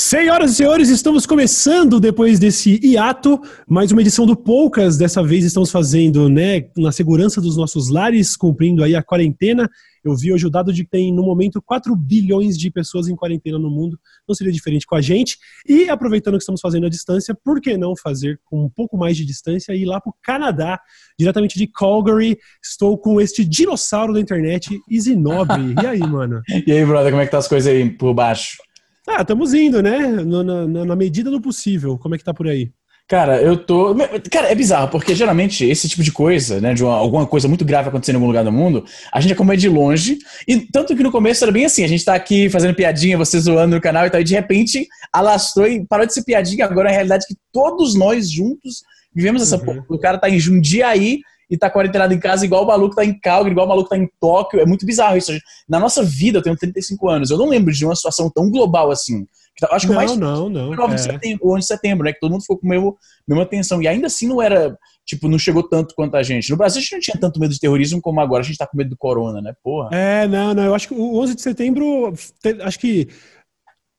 Senhoras e senhores, estamos começando depois desse hiato, mais uma edição do Poucas. Dessa vez estamos fazendo, né, na segurança dos nossos lares, cumprindo aí a quarentena. Eu vi hoje o dado de que tem, no momento, 4 bilhões de pessoas em quarentena no mundo. Não seria diferente com a gente. E aproveitando que estamos fazendo a distância, por que não fazer com um pouco mais de distância e ir lá para o Canadá, diretamente de Calgary? Estou com este dinossauro da internet, Isinobre. E aí, mano? e aí, brother, como é que tá as coisas aí por baixo? Ah, estamos indo, né? Na, na, na, medida do possível. Como é que tá por aí? Cara, eu tô. Cara, é bizarro, porque geralmente esse tipo de coisa, né, de uma, alguma coisa muito grave acontecendo em algum lugar do mundo, a gente acompanha de longe. E tanto que no começo era bem assim: a gente tá aqui fazendo piadinha, você zoando no canal e tal, e de repente alastrou e parou de ser piadinha. Agora é a realidade que todos nós juntos vivemos essa uhum. porra. O cara tá em Jundiaí e tá quarentenado em casa igual o maluco tá em Calgary, igual o maluco tá em Tóquio. É muito bizarro isso. Na nossa vida, eu tenho 35 anos, eu não lembro de uma situação tão global assim. Acho que não, mais não, não. 9 é. de setembro, 11 de setembro, né? Que todo mundo ficou com a mesma, mesma atenção. E ainda assim não era, tipo, não chegou tanto quanto a gente. No Brasil a gente não tinha tanto medo de terrorismo como agora a gente tá com medo do corona, né? Porra. É, não, não. Eu acho que o 11 de setembro, acho que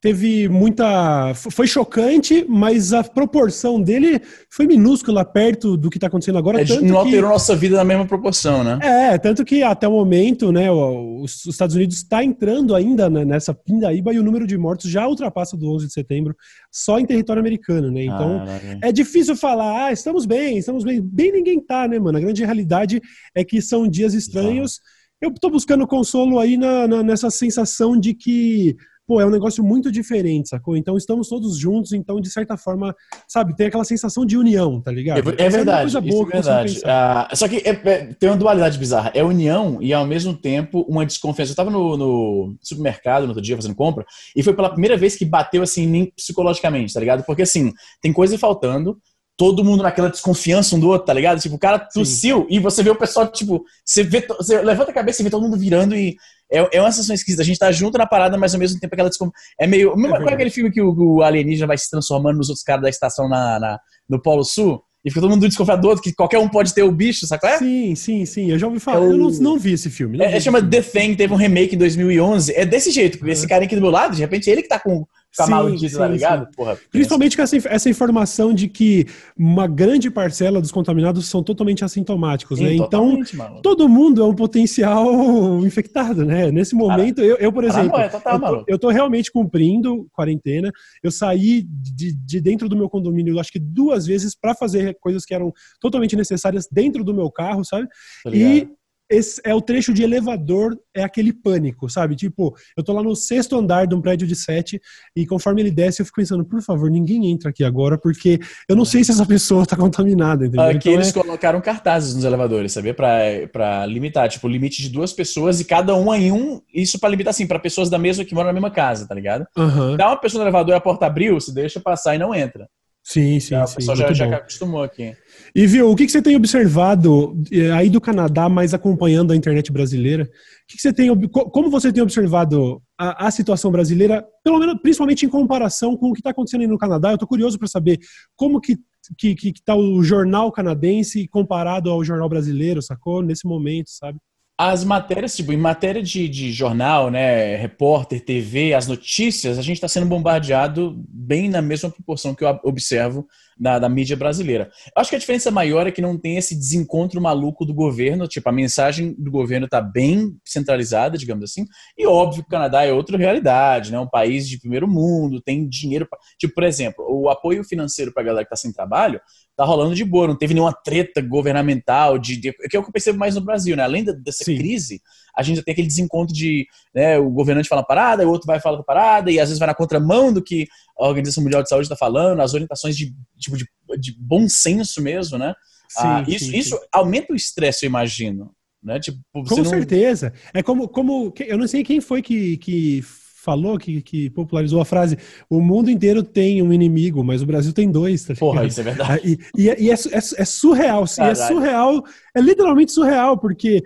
teve muita. Foi chocante, mas a proporção dele foi minúscula perto do que está acontecendo agora. É, não alterou que... nossa vida na mesma proporção, né? É, tanto que até o momento, né, os Estados Unidos está entrando ainda nessa pindaíba e o número de mortos já ultrapassa do 11 de setembro só em território americano, né? Então ah, é difícil falar, ah, estamos bem, estamos bem. Bem ninguém tá, né, mano? A grande realidade é que são dias estranhos. Eu estou buscando consolo aí na, na, nessa sensação de que pô, é um negócio muito diferente, sacou? Então estamos todos juntos, então de certa forma, sabe, tem aquela sensação de união, tá ligado? É, é verdade, é boa, é verdade. Ah, só que é, é, tem uma dualidade bizarra, é união e ao mesmo tempo uma desconfiança. Eu tava no, no, supermercado no outro dia fazendo compra e foi pela primeira vez que bateu assim, nem psicologicamente, tá ligado? Porque assim, tem coisa faltando, todo mundo naquela desconfiança um do outro, tá ligado? Tipo, o cara tossiu Sim. e você vê o pessoal, tipo, você vê, você levanta a cabeça e vê todo mundo virando e é, é uma sensação esquisita. A gente tá junto na parada, mas ao mesmo tempo aquela desconfiança. É meio. É qual é aquele filme que o, o, alienígena vai se transformando nos outros caras da estação na, na no Polo Sul? E fica todo mundo desconfiado do outro, que qualquer um pode ter o bicho, sabe qual é? Sim, sim, sim. Eu já ouvi falar. É o... Eu não, não, vi esse filme. É, é chama The Thing, teve um remake em 2011. É desse jeito. Esse cara aqui do meu lado, de repente, ele que tá com ficar sim, maluquice, tá ligado? Porra, Principalmente com essa, essa informação de que uma grande parcela dos contaminados são totalmente assintomáticos, sim, né? Então, mano. todo mundo é um potencial infectado, né? Nesse momento, eu, eu, por exemplo, é, total, eu, tô, eu tô realmente cumprindo quarentena. Eu saí de, de dentro do meu condomínio, acho que duas vezes para fazer coisas que eram totalmente necessárias dentro do meu carro, sabe? e esse é o trecho de elevador, é aquele pânico, sabe? Tipo, eu tô lá no sexto andar de um prédio de sete e conforme ele desce, eu fico pensando, por favor, ninguém entra aqui agora, porque eu não sei se essa pessoa tá contaminada, entendeu? Aqui então, eles é... colocaram cartazes nos elevadores, sabia? Pra, pra limitar, tipo, limite de duas pessoas e cada um em um, isso para limitar, assim, para pessoas da mesma que moram na mesma casa, tá ligado? Uhum. Dá uma pessoa no elevador e a porta abriu, se deixa passar e não entra. Sim, sim, já, sim. O pessoal já, já acostumou aqui. E viu, o que, que você tem observado eh, aí do Canadá, mais acompanhando a internet brasileira? O que, que você tem, como você tem observado a, a, situação brasileira, pelo menos, principalmente em comparação com o que está acontecendo aí no Canadá? Eu estou curioso para saber como que que está o jornal canadense comparado ao jornal brasileiro, sacou? Nesse momento, sabe? As matérias, tipo, em matéria de, de jornal, né, repórter, TV, as notícias, a gente está sendo bombardeado bem na mesma proporção que eu observo da, da, mídia brasileira. Eu acho que a diferença maior é que não tem esse desencontro maluco do governo, tipo, a mensagem do governo está bem centralizada, digamos assim, e óbvio que o Canadá é outra realidade, né, um país de primeiro mundo, tem dinheiro, pra... tipo, por exemplo, o apoio financeiro para a galera que está sem trabalho tá rolando de boa, não teve nenhuma treta governamental, de, de, que é o que eu percebo mais no Brasil, né, além dessa Sim. crise, a gente tem aquele desencontro de né, o governante fala parada, o outro vai falar parada, e às vezes vai na contramão do que a Organização Mundial de Saúde está falando, as orientações de, tipo, de, de bom senso mesmo, né? Sim, ah, isso, sim, isso aumenta o estresse, eu imagino. Né? Tipo, Com não... certeza. É como, como. Eu não sei quem foi que, que falou, que, que popularizou a frase: o mundo inteiro tem um inimigo, mas o Brasil tem dois. Tá Porra, isso é verdade. Ah, e, e, é, e é, é, é, surreal. E é surreal, é literalmente surreal, porque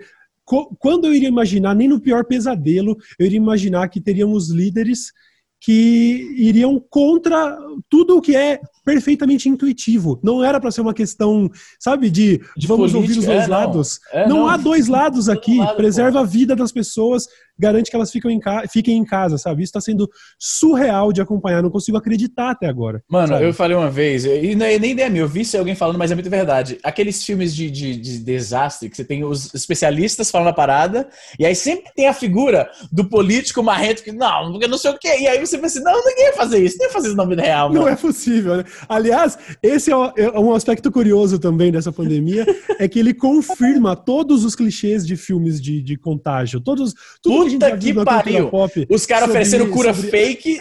quando eu iria imaginar, nem no pior pesadelo, eu iria imaginar que teríamos líderes que iriam contra tudo o que é perfeitamente intuitivo. Não era para ser uma questão, sabe, de, de vamos política, ouvir os dois é, lados. Não, é, não, não, há dois lados aqui. Lado, Preserva pô. a vida das pessoas garante que elas ficam em fiquem em casa, sabe? Isso está sendo surreal de acompanhar, não consigo acreditar até agora. Mano, sabe? eu falei uma vez, e não é nem ideia minha, eu vi alguém falando, mas é muito verdade. Aqueles filmes de, de, de, desastre, que você tem os especialistas falando a parada, e aí sempre tem a figura do político marrento que, não, porque não sei o quê. E aí você pensa assim, não, ninguém ia fazer isso, nem ia fazer isso na vida real. Mano. Não é possível, né? Aliás, esse é, é um aspecto curioso também dessa pandemia, é que ele confirma todos os clichês de filmes de, de contágio. Todos, tudo Puta que, que pariu! Pop os caras oferecendo cura sobre... fake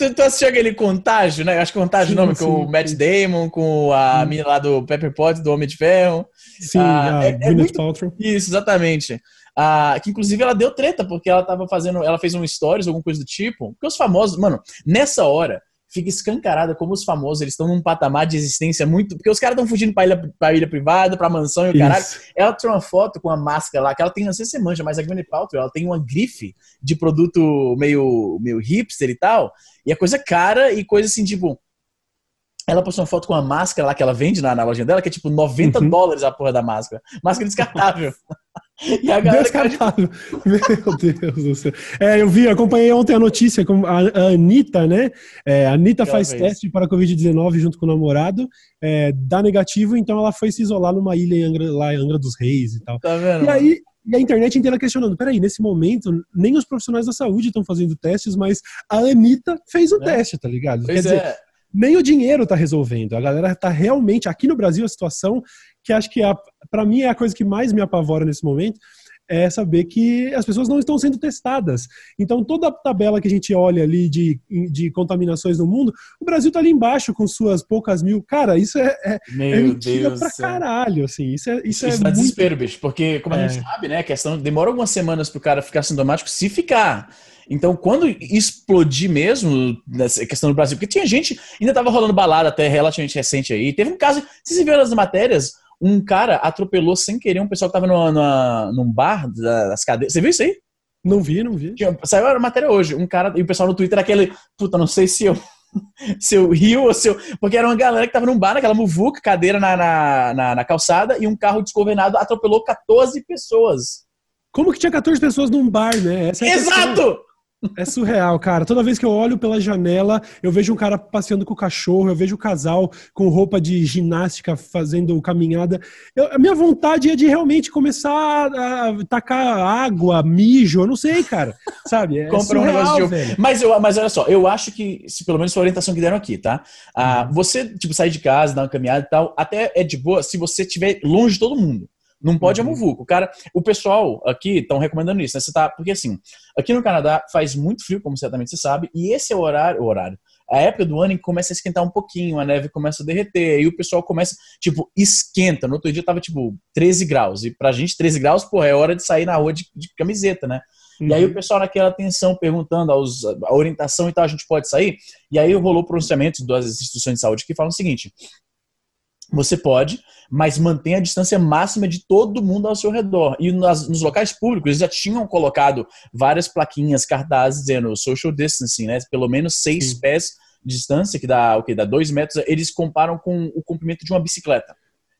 Tu, tu assistiu aquele Contágio, né? Acho que Contágio é sim, o nome, sim, com o Matt Damon, com a mina lá do Pepper Pot, do Homem de Ferro. Sim, ah, é, é muito... Paltrow. Isso, exatamente. Ah, que inclusive ela deu treta, porque ela tava fazendo, ela fez um stories, alguma coisa do tipo. Porque os famosos, mano, nessa hora, fica escancarada como os famosos eles estão num patamar de existência muito. Porque os caras estão fugindo pra ilha, pra ilha privada, pra mansão e o caralho. Ela tirou uma foto com a máscara lá, que ela tem, não sei se você manja, mas a Gwyneth Paltrow, ela tem uma grife de produto meio, meio hipster e tal. E é coisa cara e coisa assim, tipo. Ela postou uma foto com uma máscara lá que ela vende na, na lojinha dela, que é tipo 90 uhum. dólares a porra da máscara. Máscara descartável. E a galera Descartável. De... Meu Deus do céu. É, eu vi, acompanhei ontem a notícia com a, a Anitta, né? É, a Anitta faz teste para a Covid-19 junto com o namorado, é, dá negativo, então ela foi se isolar numa ilha em Angra, lá em Angra dos Reis e tal. Tá vendo? E aí, e a internet inteira questionando: peraí, nesse momento, nem os profissionais da saúde estão fazendo testes, mas a Anitta fez o é. teste, tá ligado? Pois Quer é. dizer, nem o dinheiro tá resolvendo. A galera tá realmente, aqui no Brasil, a situação que acho que, para mim, é a coisa que mais me apavora nesse momento, é saber que as pessoas não estão sendo testadas. Então, toda a tabela que a gente olha ali de, de contaminações no mundo, o Brasil está ali embaixo com suas poucas mil. Cara, isso é, é, é mentira Deus pra caralho, assim. Isso é, isso, isso é muito... desespero, bicho, porque, como a gente é. sabe, né, a questão demora algumas semanas para o cara ficar sintomático, se ficar. Então, quando explodir mesmo, nessa questão do Brasil, porque tinha gente, ainda tava rolando balada até relativamente recente aí, teve um caso, vocês viram nas matérias, um cara atropelou sem querer um pessoal que tava numa, numa, num bar das cadeiras. Você viu isso aí? Não vi, não vi. Saiu a matéria hoje. Um cara, e o pessoal no Twitter aquele, puta, não sei se eu. se eu rio ou se eu. Porque era uma galera que tava num bar, naquela muvuca, cadeira na, na, na, na calçada, e um carro desgovernado atropelou 14 pessoas. Como que tinha 14 pessoas num bar, né? É Exato! É surreal, cara. Toda vez que eu olho pela janela, eu vejo um cara passeando com o cachorro, eu vejo o casal com roupa de ginástica fazendo caminhada. Eu, a minha vontade é de realmente começar a tacar água, mijo, eu não sei, cara. Sabe? É Compra surreal, um velho. Mas, eu, mas olha só, eu acho que, se pelo menos foi a orientação que deram aqui, tá? Ah, uhum. Você, tipo, sair de casa, dar uma caminhada e tal, até é de boa se você estiver longe de todo mundo. Não pode uhum. a muvuca. O cara, o pessoal aqui estão recomendando isso, né? Você tá, porque assim, aqui no Canadá faz muito frio, como certamente você sabe, e esse é o horário, o horário, a época do ano em que começa a esquentar um pouquinho, a neve começa a derreter, e o pessoal começa, tipo, esquenta. No outro dia tava, tipo, 13 graus. E pra gente, 13 graus, porra, é hora de sair na rua de, de camiseta, né? Uhum. E aí o uhum. pessoal naquela atenção perguntando aos, a orientação e tal, a gente pode sair? E aí rolou pronunciamentos das instituições de saúde que falam o seguinte: você pode, mas mantenha a distância máxima de todo mundo ao seu redor. E nas, nos locais públicos, eles já tinham colocado várias plaquinhas, cartazes dizendo social distancing, né? Pelo menos seis Sim. pés de distância, que dá o que dá dois metros. Eles comparam com o comprimento de uma bicicleta.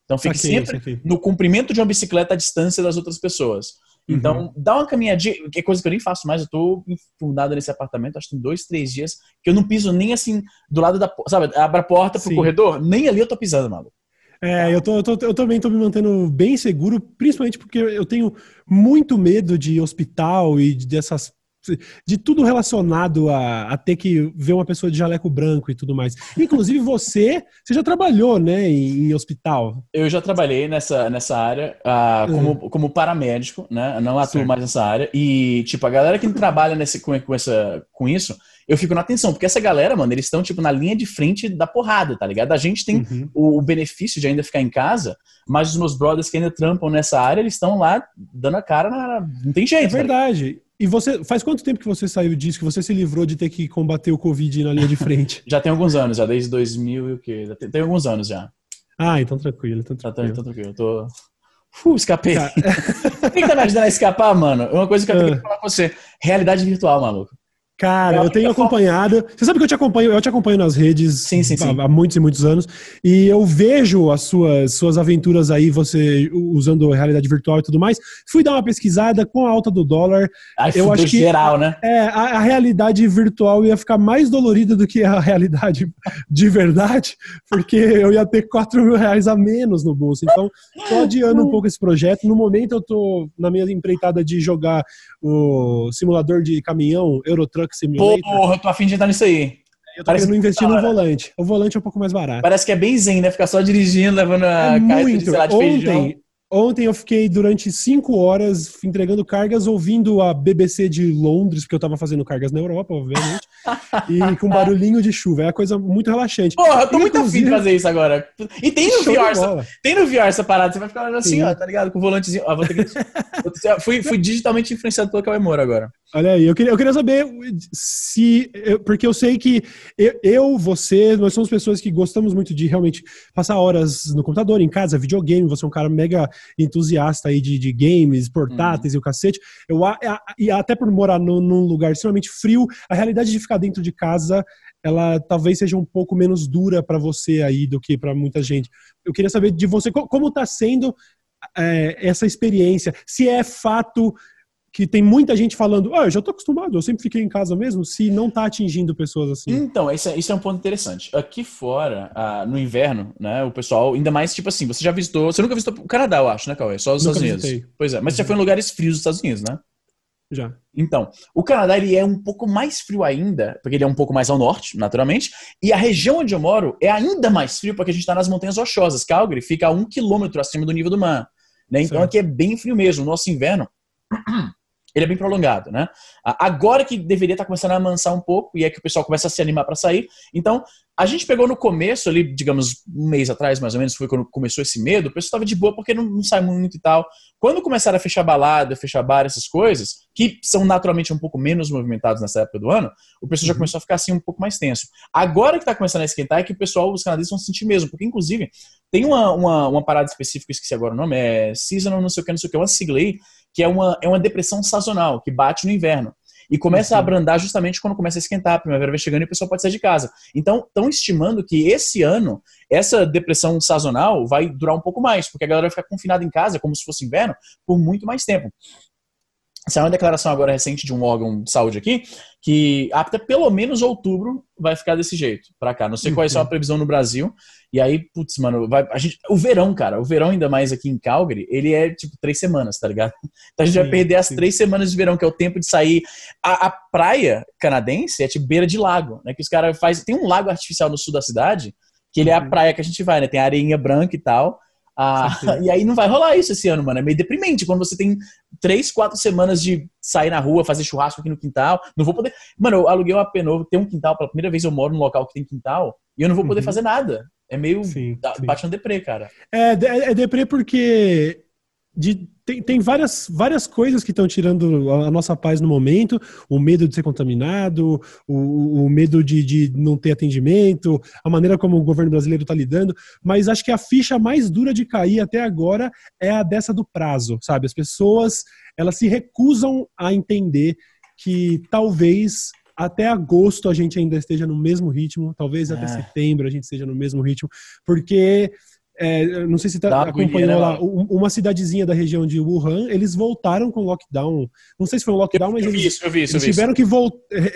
Então fique aqui, sempre aqui. no comprimento de uma bicicleta a distância das outras pessoas. Então, uhum. dá uma caminhadinha, que é coisa que eu nem faço mais, eu tô fundado nesse apartamento, acho que tem dois, três dias, que eu não piso nem assim do lado da porta, sabe, abre a porta pro Sim. corredor, nem ali eu tô pisando, maluco. É, eu, tô, eu, tô, eu também estou me mantendo bem seguro, principalmente porque eu tenho muito medo de hospital e dessas de tudo relacionado a, a, ter que ver uma pessoa de jaleco branco e tudo mais. Inclusive você, você já trabalhou, né, em, em hospital? Eu já trabalhei nessa, nessa área uh, como, uhum. como paramédico, né? Não atuo certo. mais nessa área. E, tipo, a galera que trabalha nesse, com, com, essa, com isso, eu fico na atenção, porque essa galera, mano, eles estão, tipo, na linha de frente da porrada, tá ligado? A gente tem uhum. o, o, benefício de ainda ficar em casa, mas os meus brothers que ainda trampam nessa área, eles estão lá dando a cara na. Não tem jeito. É tá verdade. Tá e você, faz quanto tempo que você saiu disso, que você se livrou de ter que combater o Covid na linha de frente? já tem alguns anos, já desde 2000 e o quê? Já tem, tem alguns anos já. Ah, então tranquilo, então tranquilo. Já tô, então tranquilo, eu tô... Uh, escapei. Tá. O que tá me ajudando a escapar, mano? Uma coisa que eu tenho que ah. falar com você. Realidade virtual, maluco. Cara, eu, eu tenho acompanhado. Você sabe que eu te acompanho, eu te acompanho nas redes sim, sim, sim. há, muitos e muitos anos. E eu vejo as suas, suas aventuras aí, você usando realidade virtual e tudo mais. Fui dar uma pesquisada com a alta do dólar. Ai, eu acho que geral, né? É, a, a, realidade virtual ia ficar mais dolorida do que a realidade de verdade, porque eu ia ter 4 mil reais a menos no bolso. Então, tô adiando um pouco esse projeto. No momento, eu tô na minha empreitada de jogar o simulador de caminhão, Eurotruck Truck Simulator. Porra, eu tô afim de entrar nisso aí. Eu tô Parece querendo investir no volante. O volante é um pouco mais barato. Parece que é bem zen, né? Ficar só dirigindo, levando a é caixa muito. de, lá, de Ontem, feijão. Ontem eu fiquei durante cinco horas entregando cargas, ouvindo a BBC de Londres, porque eu tava fazendo cargas na Europa, obviamente, e com barulhinho de chuva. É uma coisa muito relaxante. Porra, eu tô muito afim de fazer isso agora. E tem no VR, essa, tem no VR essa parada, você vai ficar assim, Sim. ó, tá ligado? Com o volantezinho. Ó, vou ter que... fui, fui digitalmente influenciado pelo Cauê Moura agora. Olha aí, eu queria, eu queria saber se. Porque eu sei que eu, você, nós somos pessoas que gostamos muito de realmente passar horas no computador, em casa, videogame. Você é um cara mega entusiasta aí de, de games, portáteis uhum. e o cacete. Eu, e até por morar no, num lugar extremamente frio, a realidade de ficar dentro de casa ela talvez seja um pouco menos dura para você aí do que para muita gente. Eu queria saber de você como está sendo é, essa experiência, se é fato que tem muita gente falando, ah, eu já tô acostumado, eu sempre fiquei em casa mesmo, se não tá atingindo pessoas assim. Então, isso é, isso é um ponto interessante. Aqui fora, ah, no inverno, né, o pessoal, ainda mais, tipo assim, você já visitou, você nunca visitou o Canadá, eu acho, né, Cauê? Só os Estados Unidos. Visitei. Pois é, mas você já foi em lugares frios dos Estados Unidos, né? Já. Então, o Canadá ele é um pouco mais frio ainda, porque ele é um pouco mais ao norte, naturalmente, e a região onde eu moro é ainda mais frio, porque a gente está nas montanhas rochosas. Calgary fica a um quilômetro acima do nível do mar. Né? Então aqui é bem frio mesmo. O nosso inverno ele é bem prolongado, né? Agora que deveria estar começando a amansar um pouco e é que o pessoal começa a se animar para sair. Então, a gente pegou no começo ali, digamos, um mês atrás, mais ou menos, foi quando começou esse medo, o pessoal estava de boa porque não, não, sai muito e tal. Quando começaram a fechar balada, fechar bar, essas coisas, que são naturalmente um pouco menos movimentados nessa época do ano, o pessoal uhum. já começou a ficar assim um pouco mais tenso. Agora que está começando a esquentar é que o pessoal, os canadenses vão sentir mesmo, porque inclusive tem uma, uma, uma parada específica, esqueci agora o nome, é seasonal não sei o que, não sei o que, uma sigla aí, que é uma, é uma depressão sazonal, que bate no inverno. E começa uhum. a abrandar justamente quando começa a esquentar, a primavera vai chegando e o pessoal pode sair de casa. Então, estão estimando que esse ano, essa depressão sazonal vai durar um pouco mais, porque a galera vai ficar confinada em casa, como se fosse inverno, por muito mais tempo. Saiu uma declaração agora recente de um órgão de saúde aqui, que até pelo menos outubro vai ficar desse jeito para cá. Não sei qual é a previsão no Brasil. E aí, putz, mano, vai, a gente, o verão, cara, o verão ainda mais aqui em Calgary, ele é tipo três semanas, tá ligado? Então a gente sim, vai perder as sim. três semanas de verão, que é o tempo de sair. A, a praia canadense é tipo beira de lago, né? Que os caras fazem. Tem um lago artificial no sul da cidade, que ele é a uhum. praia que a gente vai, né? Tem areinha branca e tal. Ah, e aí não vai rolar isso esse ano, mano. É meio deprimente quando você tem três, quatro semanas de sair na rua, fazer churrasco aqui no quintal. Não vou poder. Mano, eu aluguei um AP novo, tem um quintal. Pela primeira vez eu moro num local que tem quintal e eu não vou poder uhum. fazer nada. É meio. Sim, no deprê, cara. É, é, é deprê porque de, tem, tem várias, várias coisas que estão tirando a, a, nossa paz no momento, o medo de ser contaminado, o, o medo de, de não ter atendimento, a maneira como o governo brasileiro está lidando, mas acho que a ficha mais dura de cair até agora é a dessa do prazo, sabe? As pessoas, elas se recusam a entender que talvez até agosto a gente ainda esteja no mesmo ritmo, talvez até é. setembro a gente esteja no mesmo ritmo, porque é, não sei se tá, acompanhou né, lá, uma cidadezinha da região de Wuhan, eles voltaram com lockdown. Não sei se foi um lockdown, mas eu eles, isso, eu vi isso, eles tiveram que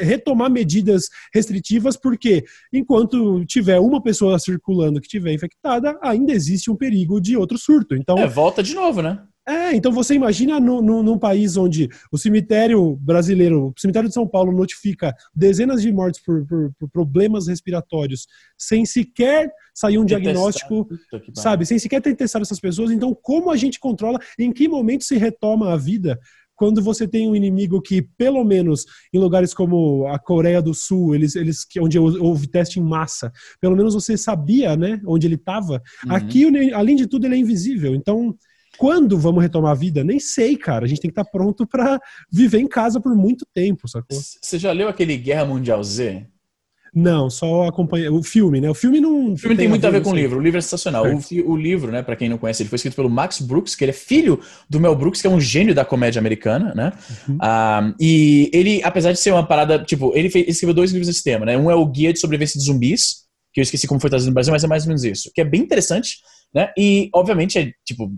retomar medidas restritivas, porque enquanto tiver uma pessoa circulando que tiver infectada, ainda existe um perigo de outro surto. Então, é, volta de novo, né? É, então você imagina no, no, num país onde o cemitério brasileiro, o cemitério de São Paulo notifica dezenas de mortes por, por, por problemas respiratórios, sem sequer sair um diagnóstico, sabe, sem sequer ter testado essas pessoas. Então, como a gente controla, em que momento se retoma a vida quando você tem um inimigo que, pelo menos em lugares como a Coreia do Sul, eles, eles onde houve teste em massa, pelo menos você sabia, né, onde ele estava. Uhum. Aqui, além de tudo, ele é invisível. Então, quando vamos retomar a vida? Nem sei, cara. A gente tem que estar tá pronto para viver em casa por muito tempo, sacou? Você já leu aquele Guerra Mundial Z? Não, só acompanha o filme, né? O filme não. O filme tem, tem muito a ver, com o livro. O livro é sensacional. O, o, livro, né, para quem não conhece, ele foi escrito pelo Max Brooks, que ele é filho do Mel Brooks, que é um gênio da comédia americana, né? Uhum. Ah, e ele, apesar de ser uma parada, tipo, ele, fez, ele escreveu dois livros nesse tema, né? Um é o Guia de Sobrevivência de Zumbis, que eu esqueci como foi trazido no Brasil, mas é mais ou menos isso. Que é bem interessante, né? E, obviamente, é, tipo,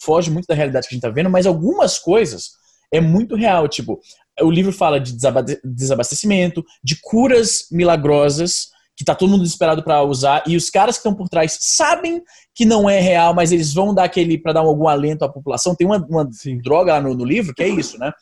foge muito da realidade que a gente tá vendo, mas algumas coisas é muito real. Tipo, o livro fala de desabastecimento, de curas milagrosas, que tá todo mundo desesperado para usar, e os caras que estão por trás sabem que não é real, mas eles vão dar aquele para dar algum alento à população. Tem uma, uma droga lá no, no, livro que é isso, né?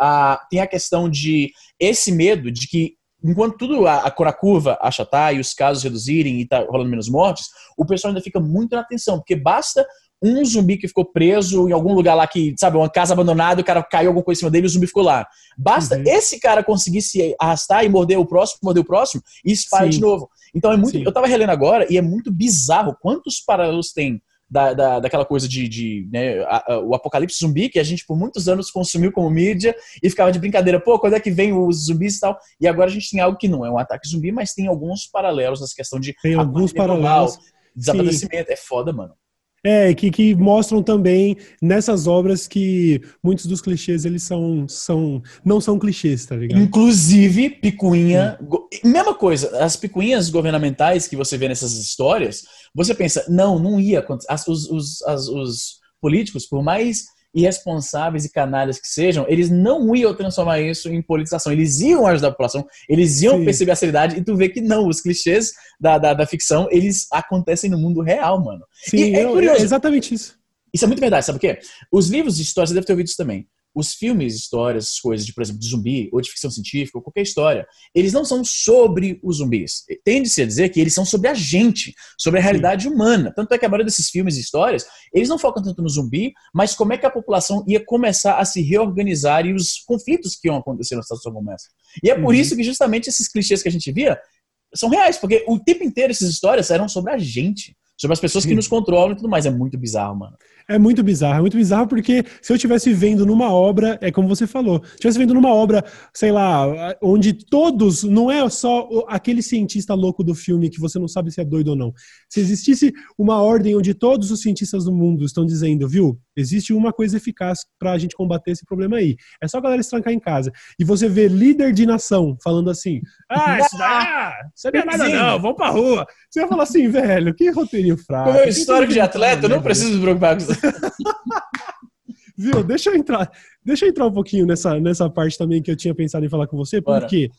Ah, tem a questão de esse medo de que enquanto tudo a, a curva achatar e os casos reduzirem e tá rolando menos mortes, o pessoal ainda fica muito na atenção, porque basta um zumbi que ficou preso em algum lugar lá que, sabe, uma casa abandonada, o cara caiu alguma coisa em cima dele e o zumbi ficou lá. Basta uhum. esse cara conseguir se arrastar e morder o próximo, morder o próximo e espalha de novo. Então é muito. Sim. Eu tava relendo agora e é muito bizarro quantos paralelos tem da, da, daquela coisa de, de né, a, a, o apocalipse zumbi, que a gente por muitos anos consumiu como mídia e ficava de brincadeira, pô, quando é que vem os zumbis e tal? E agora a gente tem algo que não é um ataque zumbi, mas tem alguns paralelos nessa questão de. Tem alguns paralelos. Desaparecimento. É foda, mano. É, que, que mostram também nessas obras que muitos dos clichês eles são, são não são clichês, tá ligado? Inclusive, picuinha. Go... Mesma coisa, as picuinhas governamentais que você vê nessas histórias, você pensa, não, não ia acontecer. Os, os, as, os políticos, por mais irresponsáveis e canalhas que sejam, eles não iam transformar isso em politização. Eles iam ajudar a população, eles iam Sim. perceber a seriedade e tu vê que não, os clichês da, da, da, ficção, eles acontecem no mundo real, mano. Sim, e é, curioso. é exatamente isso. Isso é muito verdade, sabe o quê? Os livros de história, você deve ter ouvido isso também os filmes, histórias, coisas de, por exemplo, de zumbi ou de ficção científica ou qualquer história, eles não são sobre os zumbis. Tende-se a dizer que eles são sobre a gente, sobre a realidade Sim. humana. Tanto é que a maioria desses filmes e histórias, eles não focam tanto no zumbi, mas como é que a população ia começar a se reorganizar e os conflitos que iam acontecer na situação como essa. E é por uhum. isso que justamente esses clichês que a gente via são reais, porque o tempo inteiro essas histórias eram sobre a gente sobre as pessoas que nos controlam e tudo mais. É muito bizarro, mano. É muito bizarro, é muito bizarro porque se eu estivesse vendo numa obra, é como você falou, se eu estivesse vendo numa obra, sei lá, onde todos, não é só aquele cientista louco do filme que você não sabe se é doido ou não. Se existisse uma ordem onde todos os cientistas do mundo estão dizendo, viu, existe uma coisa eficaz para a gente combater esse problema aí. É só a galera se trancar em casa. E você vê líder de nação falando assim, ah, isso daí, ah, isso não é nada não, vamos pra rua. Você vai falar assim, velho, que roteirinho fraco. Com o meu histórico de atleta, eu não preciso me preocupar com isso. Viu? Deixa eu entrar, deixa eu entrar um pouquinho nessa, nessa parte também que eu tinha pensado em falar com você, porque Bora.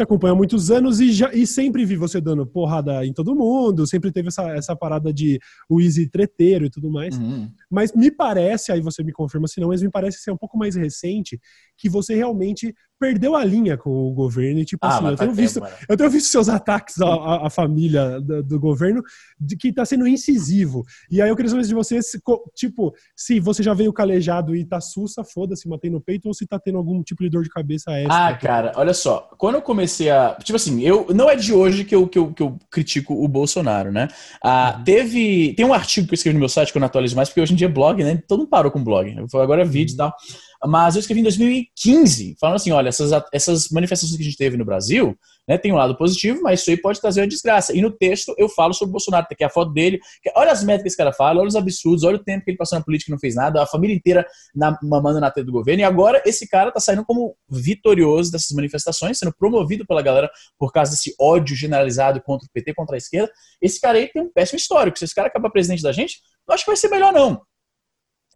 Te acompanho há muitos anos e, já, e sempre vi você dando porrada em todo mundo, sempre teve essa, essa parada de o easy treteiro e tudo mais. Uhum. Mas me parece, aí você me confirma se não, mas me parece ser um pouco mais recente que você realmente perdeu a linha com o governo. E, tipo ah, assim, eu tenho, visto, eu tenho visto seus ataques à, à família do, do, governo de que está sendo incisivo. E aí eu queria saber de você, se, tipo, se você já veio calejado e tá sussa, foda-se, matei no peito, ou se tá tendo algum tipo de dor de cabeça extra. Ah, cara, olha só. Quando eu comecei a. Tipo assim, eu não é de hoje que eu, que eu, que eu critico o Bolsonaro, né? Ah, uhum. Teve. Tem um artigo que eu escrevi no meu site que eu não atualizo mais, porque hoje em dia é blog, né? Todo mundo parou com blog. Agora é vídeo e uhum. tal. Mas eu escrevi em 2015, falando assim: olha, essas, essas manifestações que a gente teve no Brasil, né, tem um lado positivo, mas isso aí pode trazer uma desgraça. E no texto eu falo sobre o Bolsonaro, tem aqui a foto dele, que, olha as métricas que esse cara fala, olha os absurdos, olha o tempo que ele passou na política e não fez nada, a família inteira na, mamando na tela do governo, e agora esse cara tá saindo como vitorioso dessas manifestações, sendo promovido pela galera por causa desse ódio generalizado contra o PT, contra a esquerda. Esse cara aí tem um péssimo histórico. Se esse cara acabar presidente da gente, eu acho que vai ser melhor não.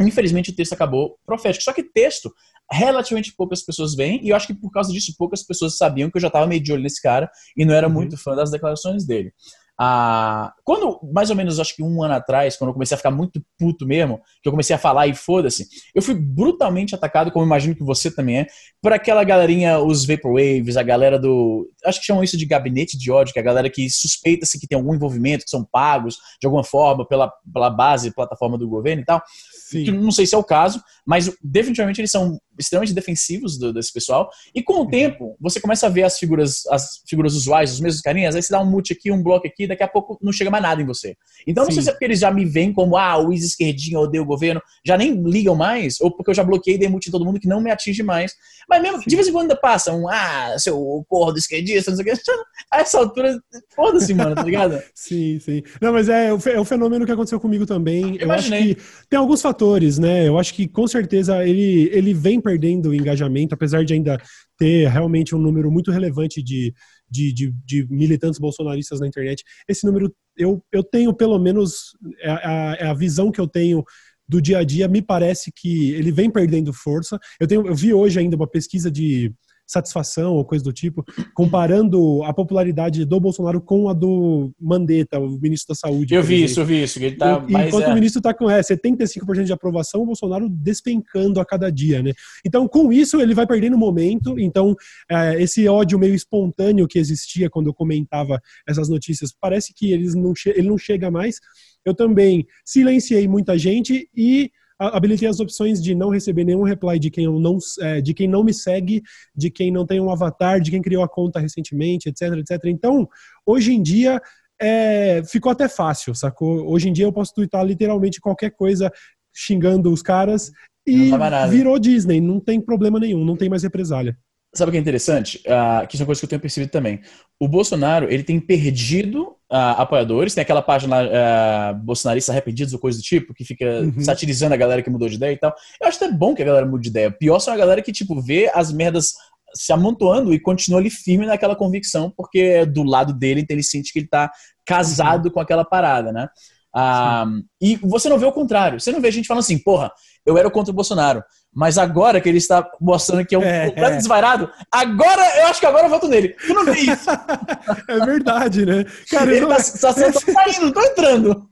Infelizmente o texto acabou profético. Só que texto, relativamente poucas pessoas veem, e eu acho que por causa disso poucas pessoas sabiam que eu já estava meio de olho nesse cara e não era uhum. muito fã das declarações dele. Ah, quando, mais ou menos, acho que um ano atrás, quando eu comecei a ficar muito puto mesmo, que eu comecei a falar e foda-se, eu fui brutalmente atacado, como imagino que você também é, por aquela galerinha, os Vaporwaves, a galera do. Acho que chamam isso de gabinete de ódio, que é a galera que suspeita-se que tem algum envolvimento, que são pagos de alguma forma pela, pela base, plataforma do governo e tal. Sim. Que não sei se é o caso, mas definitivamente eles são extremamente defensivos do, desse pessoal. E com o uhum. tempo, você começa a ver as figuras, as figuras usuais, os mesmos carinhas, aí você dá um mute aqui, um bloco aqui, daqui a pouco não chega mais nada em você. Então, Sim. não sei se é porque eles já me veem como, ah, o ex-esquerdinho odeia o governo, já nem ligam mais, ou porque eu já bloqueei e dei mute em todo mundo que não me atinge mais. Mas mesmo, Sim. de vez em quando ainda passa um, ah, seu porra do esquerdista, não sei o que. A essa altura, foda-se, mano, tá ligado? sim, sim. Não, mas é, é o fenômeno que aconteceu comigo também. Eu, eu acho que tem alguns fatores, né? Eu acho que com certeza ele, ele vem perdendo engajamento, apesar de ainda ter realmente um número muito relevante de, de, de, de militantes bolsonaristas na internet. Esse número, eu, eu tenho pelo menos, é a, é a visão que eu tenho do dia a dia, me parece que ele vem perdendo força. Eu, tenho, eu vi hoje ainda uma pesquisa de satisfação ou coisa do tipo, comparando a popularidade do Bolsonaro com a do Mandetta, o ministro da Saúde. Eu vi isso, eu vi isso. Ele tá e, enquanto é... o ministro está com é, 75% de aprovação, o Bolsonaro despencando a cada dia, né? Então, com isso, ele vai perdendo momento. Então, é, esse ódio meio espontâneo que existia quando eu comentava essas notícias, parece que eles não ele não chega mais. Eu também silenciei muita gente e habilitei as opções de não receber nenhum reply de quem, não, é, de quem não me segue, de quem não tem um avatar, de quem criou a conta recentemente, etc, etc. Então, hoje em dia, é, ficou até fácil, sacou? Hoje em dia eu posso twittar literalmente qualquer coisa xingando os caras e virou Disney, não tem problema nenhum, não tem mais represália. Sabe o que é interessante? Uh, que isso é uma coisa que eu tenho percebido também. O Bolsonaro, ele tem perdido uh, apoiadores. Tem aquela página uh, bolsonarista arrependidos ou coisa do tipo, que fica uhum. satirizando a galera que mudou de ideia e tal. Eu acho até bom que a galera mude de ideia. Pior são a galera que, tipo, vê as merdas se amontoando e continua ali firme naquela convicção, porque é do lado dele, então ele sente que ele tá casado uhum. com aquela parada, né? Ah, e você não vê o contrário. Você não vê gente falando assim, porra, eu era contra o Bolsonaro. Mas agora que ele está mostrando que é um é, completo é. desvairado, agora eu acho que agora eu voto nele. Tu não vê isso. é verdade, né? Cara, ele não... tá, só, só esse... saindo, tô entrando.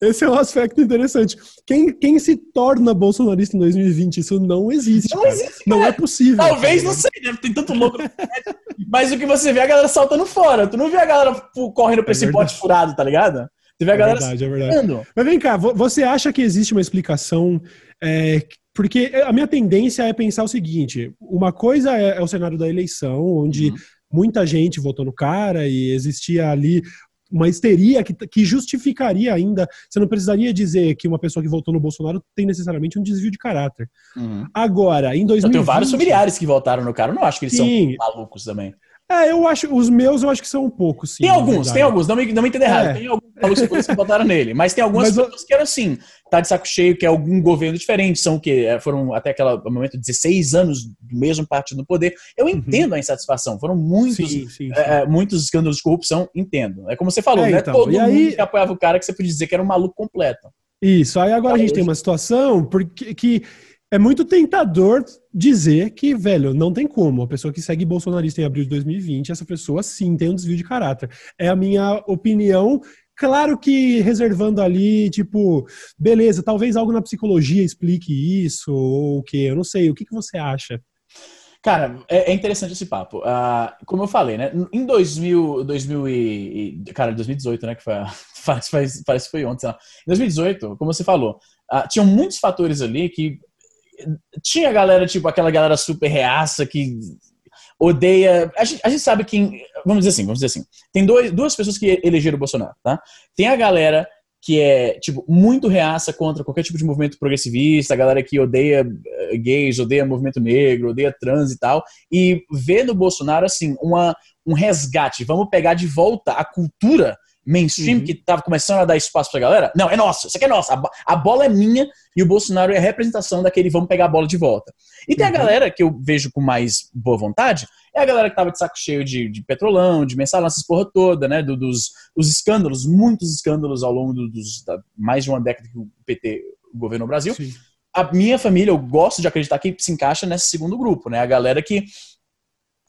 Esse é um aspecto interessante. Quem, quem se torna bolsonarista em 2020? Isso não existe. Não cara. existe. Cara. Não é possível. Talvez, cara. não sei, né? Tem tanto louco. Mas o que você vê é a galera saltando fora. Tu não vê a galera correndo pra é esse verdade. pote furado, tá ligado? Tu vê a é galera. Verdade, é verdade. Mas vem cá, você acha que existe uma explicação é, porque a minha tendência é pensar o seguinte: uma coisa é, é o cenário da eleição, onde uhum. muita gente votou no cara e existia ali uma histeria que, que justificaria ainda. Você não precisaria dizer que uma pessoa que votou no Bolsonaro tem necessariamente um desvio de caráter. Uhum. Agora, em 2020. Eu tenho vários familiares que votaram no cara, eu não acho que eles Sim. são malucos também. É, eu acho, os meus eu acho que são um pouco, sim. Tem alguns, tem alguns, não me, não me entenda errado. É. Tem alguns que que votaram nele, mas tem algumas mas pessoas que eram assim, tá de saco cheio, que é algum governo diferente, são que é, foram até aquele momento 16 anos do mesmo partido no poder. Eu uhum. entendo a insatisfação, foram muitos, sim, sim, sim. É, muitos escândalos de corrupção, entendo. É como você falou, é, né? Então, Todo mundo aí... que apoiava o cara que você podia dizer que era um maluco completo. Isso, aí agora a gente tem uma situação porque que é muito tentador dizer que, velho, não tem como. A pessoa que segue bolsonarista em abril de 2020, essa pessoa sim tem um desvio de caráter. É a minha opinião. Claro que reservando ali, tipo, beleza, talvez algo na psicologia explique isso, ou o quê? Eu não sei. O que, que você acha? Cara, é, é interessante esse papo. Uh, como eu falei, né? Em 2000, 2000 e, cara, 2018, né? Que foi, faz, faz, parece que foi ontem. Em 2018, como você falou, uh, tinham muitos fatores ali que tinha galera, tipo, aquela galera super reaça que odeia. A gente, a gente, sabe quem. Vamos dizer assim, vamos dizer assim. Tem dois, duas pessoas que elegeram o Bolsonaro, tá? Tem a galera que é, tipo, muito reaça contra qualquer tipo de movimento progressivista, a galera que odeia eh, gays, odeia movimento negro, odeia trans e tal, e vê no Bolsonaro, assim, uma, um resgate. Vamos pegar de volta a cultura mainstream uhum. que tava começando a dar espaço pra galera. Não, é nosso, isso aqui é nosso. A, a, bola é minha e o Bolsonaro é a representação daquele vamos pegar a bola de volta. E tem uhum. a galera que eu vejo com mais boa vontade, é a galera que tava de saco cheio de, de petrolão, de mensalão, essas porra toda, né? Do, dos, dos escândalos, muitos escândalos ao longo do, dos da, mais de uma década que o PT governou o Brasil. Sim. A minha família, eu gosto de acreditar que se encaixa nesse segundo grupo, né? A galera que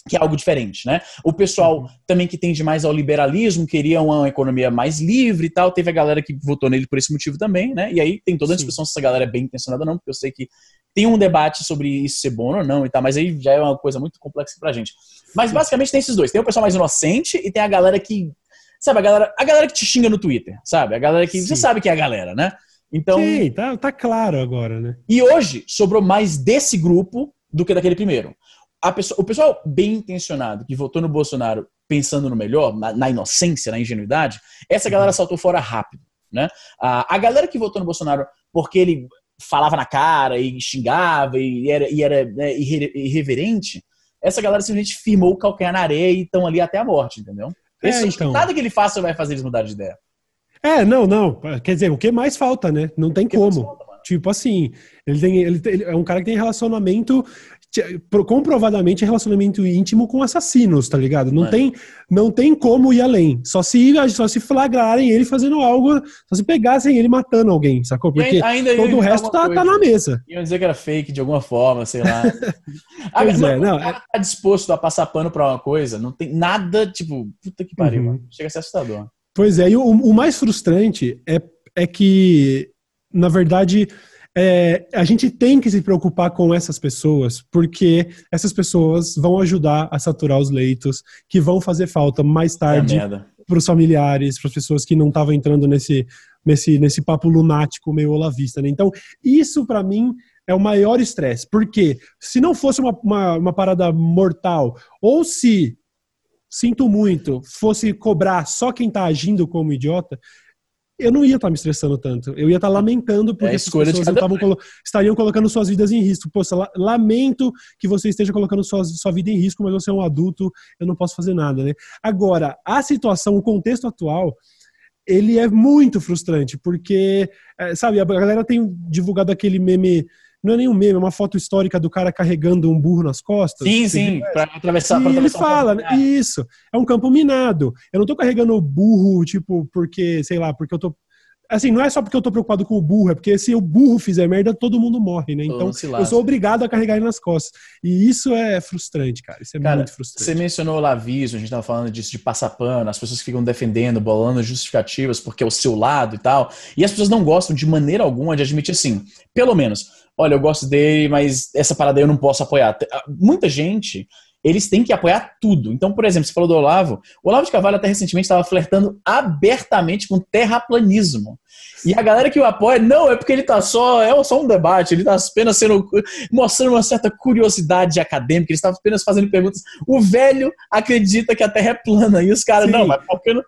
que é algo diferente, né? O pessoal uhum. também que tende mais ao liberalismo, queria uma economia mais livre e tal, teve a galera que votou nele por esse motivo também, né? E aí tem toda a discussão Sim. se essa galera é bem intencionada ou não, porque eu sei que tem um debate sobre isso ser bom ou não e tal, mas aí já é uma coisa muito complexa pra gente. Mas basicamente tem esses dois, tem o pessoal mais inocente e tem a galera que, sabe, a galera, a galera que te xinga no Twitter, sabe? A galera que, Sim. você sabe que é a galera, né? Então, Sim, tá, tá claro agora, né? E hoje sobrou mais desse grupo do que daquele primeiro. Pessoa, o pessoal bem intencionado que votou no Bolsonaro pensando no melhor, na, na inocência, na ingenuidade, essa galera uhum. saltou fora rápido. Né? A, a galera que votou no Bolsonaro porque ele falava na cara e xingava e era, e era né, irreverente, essa galera simplesmente firmou o calcanhar na areia e estão ali até a morte, entendeu? É, então. Nada que ele faça vai fazer eles mudar de ideia. É, não, não. Quer dizer, o que mais falta, né? Não tem como. Falta, tipo assim, ele, tem, ele, ele, é um cara que tem relacionamento comprovadamente relacionamento íntimo com assassinos, tá ligado? Não tem, não tem como ir além. Só se só se flagrarem ele fazendo algo, só se pegassem ele matando alguém, sacou? Porque ainda todo o resto tá, tá, na mesa. Iam dizer que era fake de alguma forma, sei lá. ah, pois é, não, é... tá disposto a passar pano pra uma coisa, não tem nada, tipo, puta que pariu, uhum. chega a ser assustador. Pois é, e o, o mais frustrante é, é que, na verdade, é, a gente tem que se preocupar com essas pessoas, porque essas pessoas vão ajudar a saturar os leitos, que vão fazer falta mais tarde é para os familiares, para as pessoas que não estavam entrando nesse, nesse, nesse papo lunático meio olavista. Né? Então, isso para mim é o maior estresse, porque se não fosse uma, uma, uma parada mortal, ou se sinto muito, fosse cobrar só quem está agindo como idiota, eu não ia estar tá me estressando tanto. Eu ia estar tá lamentando porque é as pessoas colo estariam colocando suas vidas em risco. Poxa, lamento que você esteja colocando sua, sua vida em risco, mas você é um adulto, eu não posso fazer nada, né? Agora, a situação, o contexto atual, ele é muito frustrante, porque, é, sabe, a galera tem divulgado aquele meme não é nem um meme, é uma foto histórica do cara carregando um burro nas costas. Sim, sim, para atravessar. E ele fala, um isso, é um campo minado. Eu não tô carregando o burro, tipo, porque, sei lá, porque eu tô assim, não é só porque eu tô preocupado com o burro, é porque se o burro fizer merda, todo mundo morre, né? Então, eu sou obrigado a carregar ele nas costas. E isso é frustrante, cara. Isso é cara, muito frustrante. Você mencionou o lavismo, a gente tava falando disso de passar pano, as pessoas ficam defendendo, bolando justificativas porque é o seu lado e tal. E as pessoas não gostam de maneira alguma de admitir assim, pelo menos, olha, eu gosto dele, mas essa parada eu não posso apoiar. Muita gente eles têm que apoiar tudo. Então, por exemplo, você falou do Olavo. O Olavo de Carvalho até recentemente estava flertando abertamente com terraplanismo. E a galera que o apoia, não, é porque ele tá só, é só um debate, ele tá apenas sendo, mostrando uma certa curiosidade acadêmica, ele estava apenas fazendo perguntas. O velho acredita que a Terra é plana, e os caras, não, mas por que não...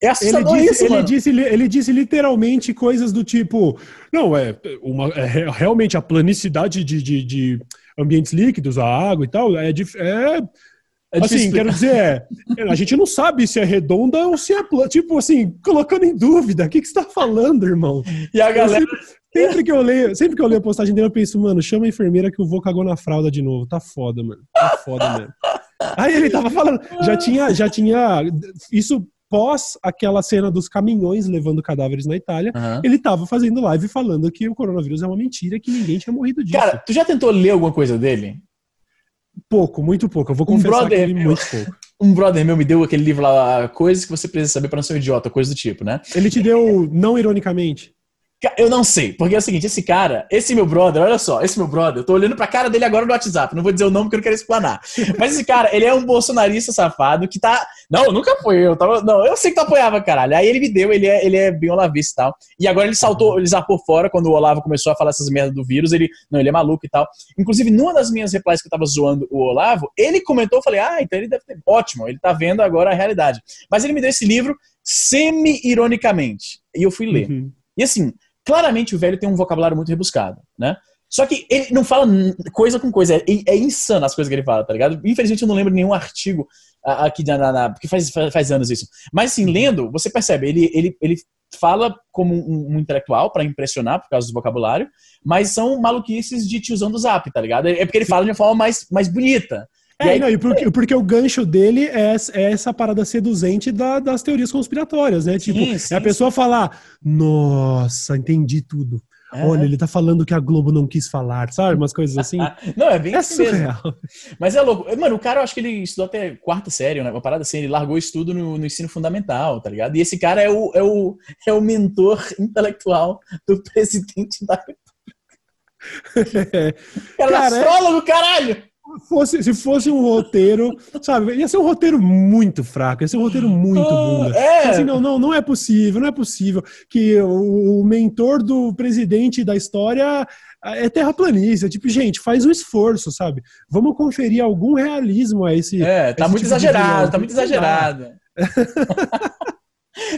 É ele disse, isso, ele disse, ele disse literalmente coisas do tipo, não, é, uma, é realmente a planicidade de, de, de ambientes líquidos, a água e tal, é, é é assim, quero dizer, é, a gente não sabe se é redonda ou se é plana. Tipo assim, colocando em dúvida, o que, que você tá falando, irmão? E a galera. Sempre, sempre, que eu leio, sempre que eu leio a postagem dele, eu penso, mano, chama a enfermeira que eu vou cagou na fralda de novo. Tá foda, mano. Tá foda mesmo. Aí ele tava falando, já tinha, já tinha. Isso pós aquela cena dos caminhões levando cadáveres na Itália, uhum. ele tava fazendo live falando que o coronavírus é uma mentira, que ninguém tinha morrido disso. Cara, tu já tentou ler alguma coisa dele? Pouco, muito pouco. Eu vou confessar um brother, que meu, muito pouco. Um brother meu me deu aquele livro lá, Coisas que você precisa saber para não ser um idiota, coisa do tipo, né? Ele te deu não ironicamente? Eu não sei, porque é o seguinte, esse cara, esse meu brother, olha só, esse meu brother, eu tô olhando pra cara dele agora no WhatsApp, não vou dizer o nome porque eu não quero explanar. Mas esse cara, ele é um bolsonarista safado que tá. Não, nunca foi eu. Tava... Não, eu sei que tu apoiava, caralho. Aí ele me deu, ele é, ele é bem olavista e tal. E agora ele saltou, ele zapou fora quando o Olavo começou a falar essas merdas do vírus. Ele, não, ele é maluco e tal. Inclusive, numa das minhas replies que eu tava zoando o Olavo, ele comentou, eu falei, ah, então ele deve ter. Ótimo, ele tá vendo agora a realidade. Mas ele me deu esse livro semi-ironicamente. E eu fui ler. Uhum. E assim, Claramente o velho tem um vocabulário muito rebuscado, né? Só que ele não fala coisa com coisa, é, é insano as coisas que ele fala, tá ligado? Infelizmente eu não lembro nenhum artigo aqui na, na, porque faz, faz anos isso. Mas assim, lendo, você percebe, ele, ele, ele fala como um, um intelectual para impressionar por causa do vocabulário, mas são maluquices de tiozão do zap, tá ligado? É porque ele fala de uma forma mais, mais bonita. É, aí, não, e porque, porque, o gancho dele é, é essa parada seduzente da, das teorias conspiratórias, né? Tipo, sim, sim, é a pessoa sim. falar, nossa, entendi tudo. É. Olha, ele tá falando que a Globo não quis falar, sabe? Umas coisas assim. não, é bem é assim surreal. mesmo. Mas é louco. Mano, o cara, eu acho que ele estudou até quarta série, né? Uma parada assim, ele largou estudo no, no, ensino fundamental, tá ligado? E esse cara é o, é o, é o mentor intelectual do presidente da República. cara, cara é astrólogo, caralho! Fosse, se fosse um roteiro, sabe, ia ser um roteiro muito fraco, ia ser um roteiro muito ah, bunda. É. Assim, não, não, não é possível, não é possível que o, o mentor do presidente da história é terraplanista. Tipo, gente, faz um esforço, sabe? Vamos conferir algum realismo a esse. É, tá muito tipo exagerado, tá muito exagerado.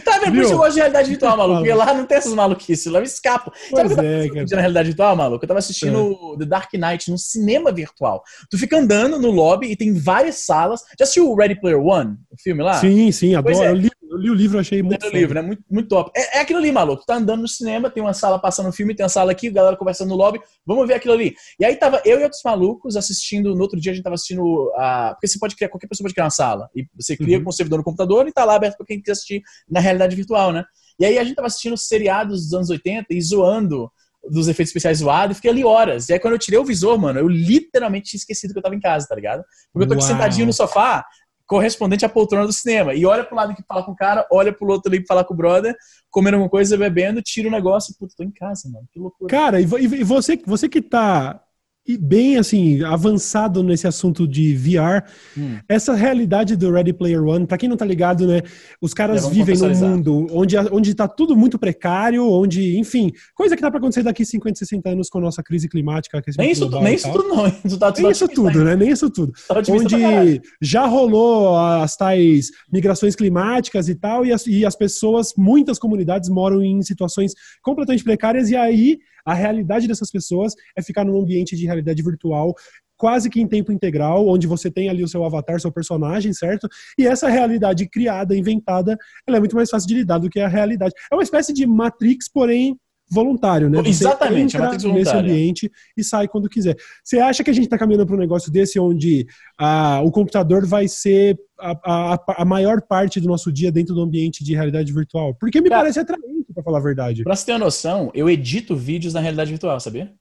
Tá vendo? Por isso eu gosto de realidade virtual, maluco. Porque lá não tem essas maluquices, lá eu escapo. Sabe que eu tava é, na realidade virtual, maluco? Eu tava assistindo é. The Dark Knight no cinema virtual. Tu fica andando no lobby e tem várias salas. Já assistiu o Ready Player One, o filme lá? Sim, sim, adoro. É. Eu, li, eu, li, o livro, achei muito. o livro, né? Muito, muito top. É, é aquilo ali, maluco. Tu tá andando no cinema, tem uma sala passando o filme, tem uma sala aqui, a galera conversando no lobby. Vamos ver aquilo ali. E aí tava eu e outros malucos assistindo. No outro dia a gente tava assistindo. A... Porque você pode criar, qualquer pessoa pode criar uma sala. E você cria uhum. com o servidor no computador e tá lá aberto pra quem quiser assistir na realidade virtual, né? E aí a gente tava assistindo seriados dos anos 80 e zoando dos efeitos especiais zoados e fiquei ali horas. E aí quando eu tirei o visor, mano, eu literalmente tinha esquecido que eu tava em casa, tá ligado? Porque eu tô aqui Uau. sentadinho no sofá, correspondente à poltrona do cinema. E olha pro lado que fala com o cara, olha pro outro ali que fala com o brother, comendo alguma coisa, bebendo, tira o negócio, puta, tô em casa, mano. Que loucura. Cara, e, você, você que tá e bem assim avançado nesse assunto de VR. Hum. Essa realidade do Ready Player One, para quem não tá ligado, né, os caras vivem num mundo onde onde tá tudo muito precário, onde, enfim, coisa que dá para acontecer daqui 50, 60 anos com a nossa crise climática, nem isso, nem isso tudo não, isso tá tudo nem isso tudo, né? Nem isso tudo. Onde já rolou as tais migrações climáticas e tal e as, e as pessoas, muitas comunidades moram em situações completamente precárias e aí a realidade dessas pessoas é ficar num ambiente de realidade virtual quase que em tempo integral, onde você tem ali o seu avatar, seu personagem, certo? E essa realidade criada, inventada, ela é muito mais fácil de lidar do que a realidade. É uma espécie de Matrix, porém voluntário, né? Você Exatamente, entra nesse ambiente e sai quando quiser. Você acha que a gente está caminhando para um negócio desse onde ah, o computador vai ser a, a, a, maior parte do nosso dia dentro do ambiente de realidade virtual? Porque me Cara, parece atraente, para falar a verdade. Pra você ter uma noção, eu edito vídeos na realidade virtual, sabia?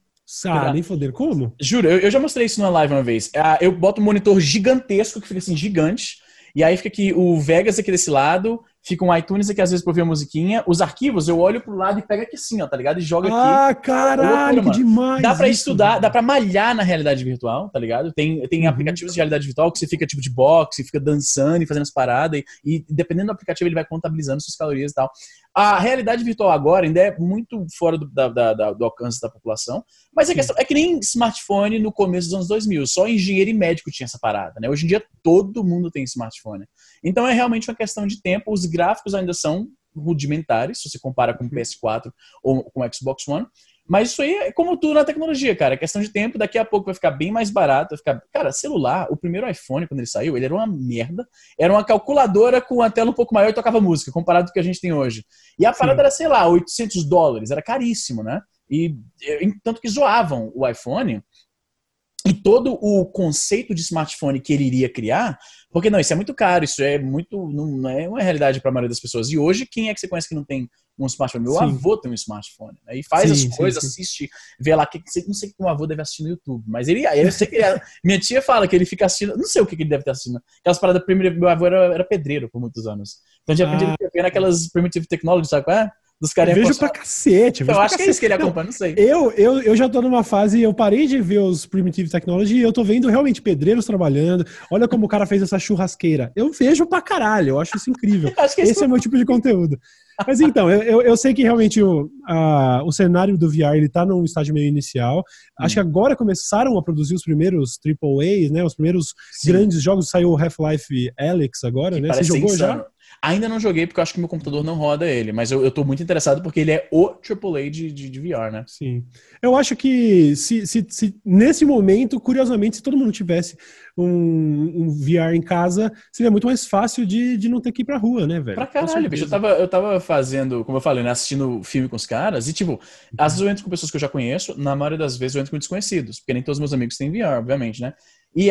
Ah, nem foder. Como? Juro, eu, eu, já mostrei isso na live uma vez. Ah, eu boto um monitor gigantesco, que fica assim, gigante, e aí fica aqui o Vegas aqui desse lado, fica um iTunes aqui às vezes pra ouvir a musiquinha. Os arquivos eu olho pro lado e pego aqui assim, ó, tá ligado? E joga aqui. Ah, caralho, que demais! Dá pra isso, estudar, mano. dá pra malhar na realidade virtual, tá ligado? Tem, tem uhum. aplicativos de realidade virtual que você fica tipo de boxe, fica dançando e fazendo as paradas, e, e dependendo do aplicativo ele vai contabilizando suas calorias e tal. A realidade virtual agora ainda é muito fora do, da, da, do alcance da população, mas é, questão, é que nem smartphone no começo dos anos 2000, só engenheiro e médico tinha essa parada, né? Hoje em dia todo mundo tem smartphone. Então é realmente uma questão de tempo, os gráficos ainda são rudimentares, se você compara com o PS4 ou com o Xbox One, mas isso aí é como tudo na tecnologia, cara. É questão de tempo, daqui a pouco vai ficar bem mais barato. Vai ficar... Cara, celular, o primeiro iPhone, quando ele saiu, ele era uma merda. Era uma calculadora com a tela um pouco maior e tocava música, comparado com o que a gente tem hoje. E a parada Sim. era, sei lá, 800 dólares. Era caríssimo, né? E tanto que zoavam o iPhone e todo o conceito de smartphone que ele iria criar, porque não, isso é muito caro, isso é muito, não é uma realidade para a maioria das pessoas. E hoje, quem é que você conhece que não tem um smartphone? Meu sim. avô tem um smartphone, né? E faz sim, as coisas, assiste, vê lá, que, não sei o que meu avô deve assistir no YouTube, mas ele, eu sei que ele, minha tia fala que ele fica assistindo, não sei o que ele deve estar assistindo. Aquelas paradas, primeiro, meu avô era, era pedreiro por muitos anos. Então, de repente, ah. ele vendo aquelas primitive technology, sabe qual é? Dos caras Vejo pra cacete. Vejo eu acho cacete. que é isso que ele acompanha, não, sei. Eu, eu, eu já tô numa fase, eu parei de ver os Primitive Technology e eu tô vendo realmente pedreiros trabalhando. Olha como o cara fez essa churrasqueira. Eu vejo pra caralho, eu acho isso incrível. acho que Esse é o meu tipo de conteúdo. Mas então, eu, eu, eu sei que realmente o, a, o cenário do VR ele tá num estágio meio inicial. Hum. Acho que agora começaram a produzir os primeiros AAAs, né? Os primeiros Sim. grandes jogos. Saiu o Half-Life Alex agora, que né? Você jogou insano. já? Ainda não joguei porque eu acho que meu computador não roda ele, mas eu, eu tô muito interessado porque ele é o AAA de, de, de VR, né? Sim. Eu acho que se, se, se, nesse momento, curiosamente, se todo mundo tivesse um, um, VR em casa, seria muito mais fácil de, de não ter que ir pra rua, né, velho? Pra caralho, bicho. Eu tava, eu tava fazendo, como eu falei, né, assistindo filme com os caras e, tipo, às vezes eu entro com pessoas que eu já conheço, na maioria das vezes eu entro com desconhecidos, porque nem todos os meus amigos têm VR, obviamente, né? E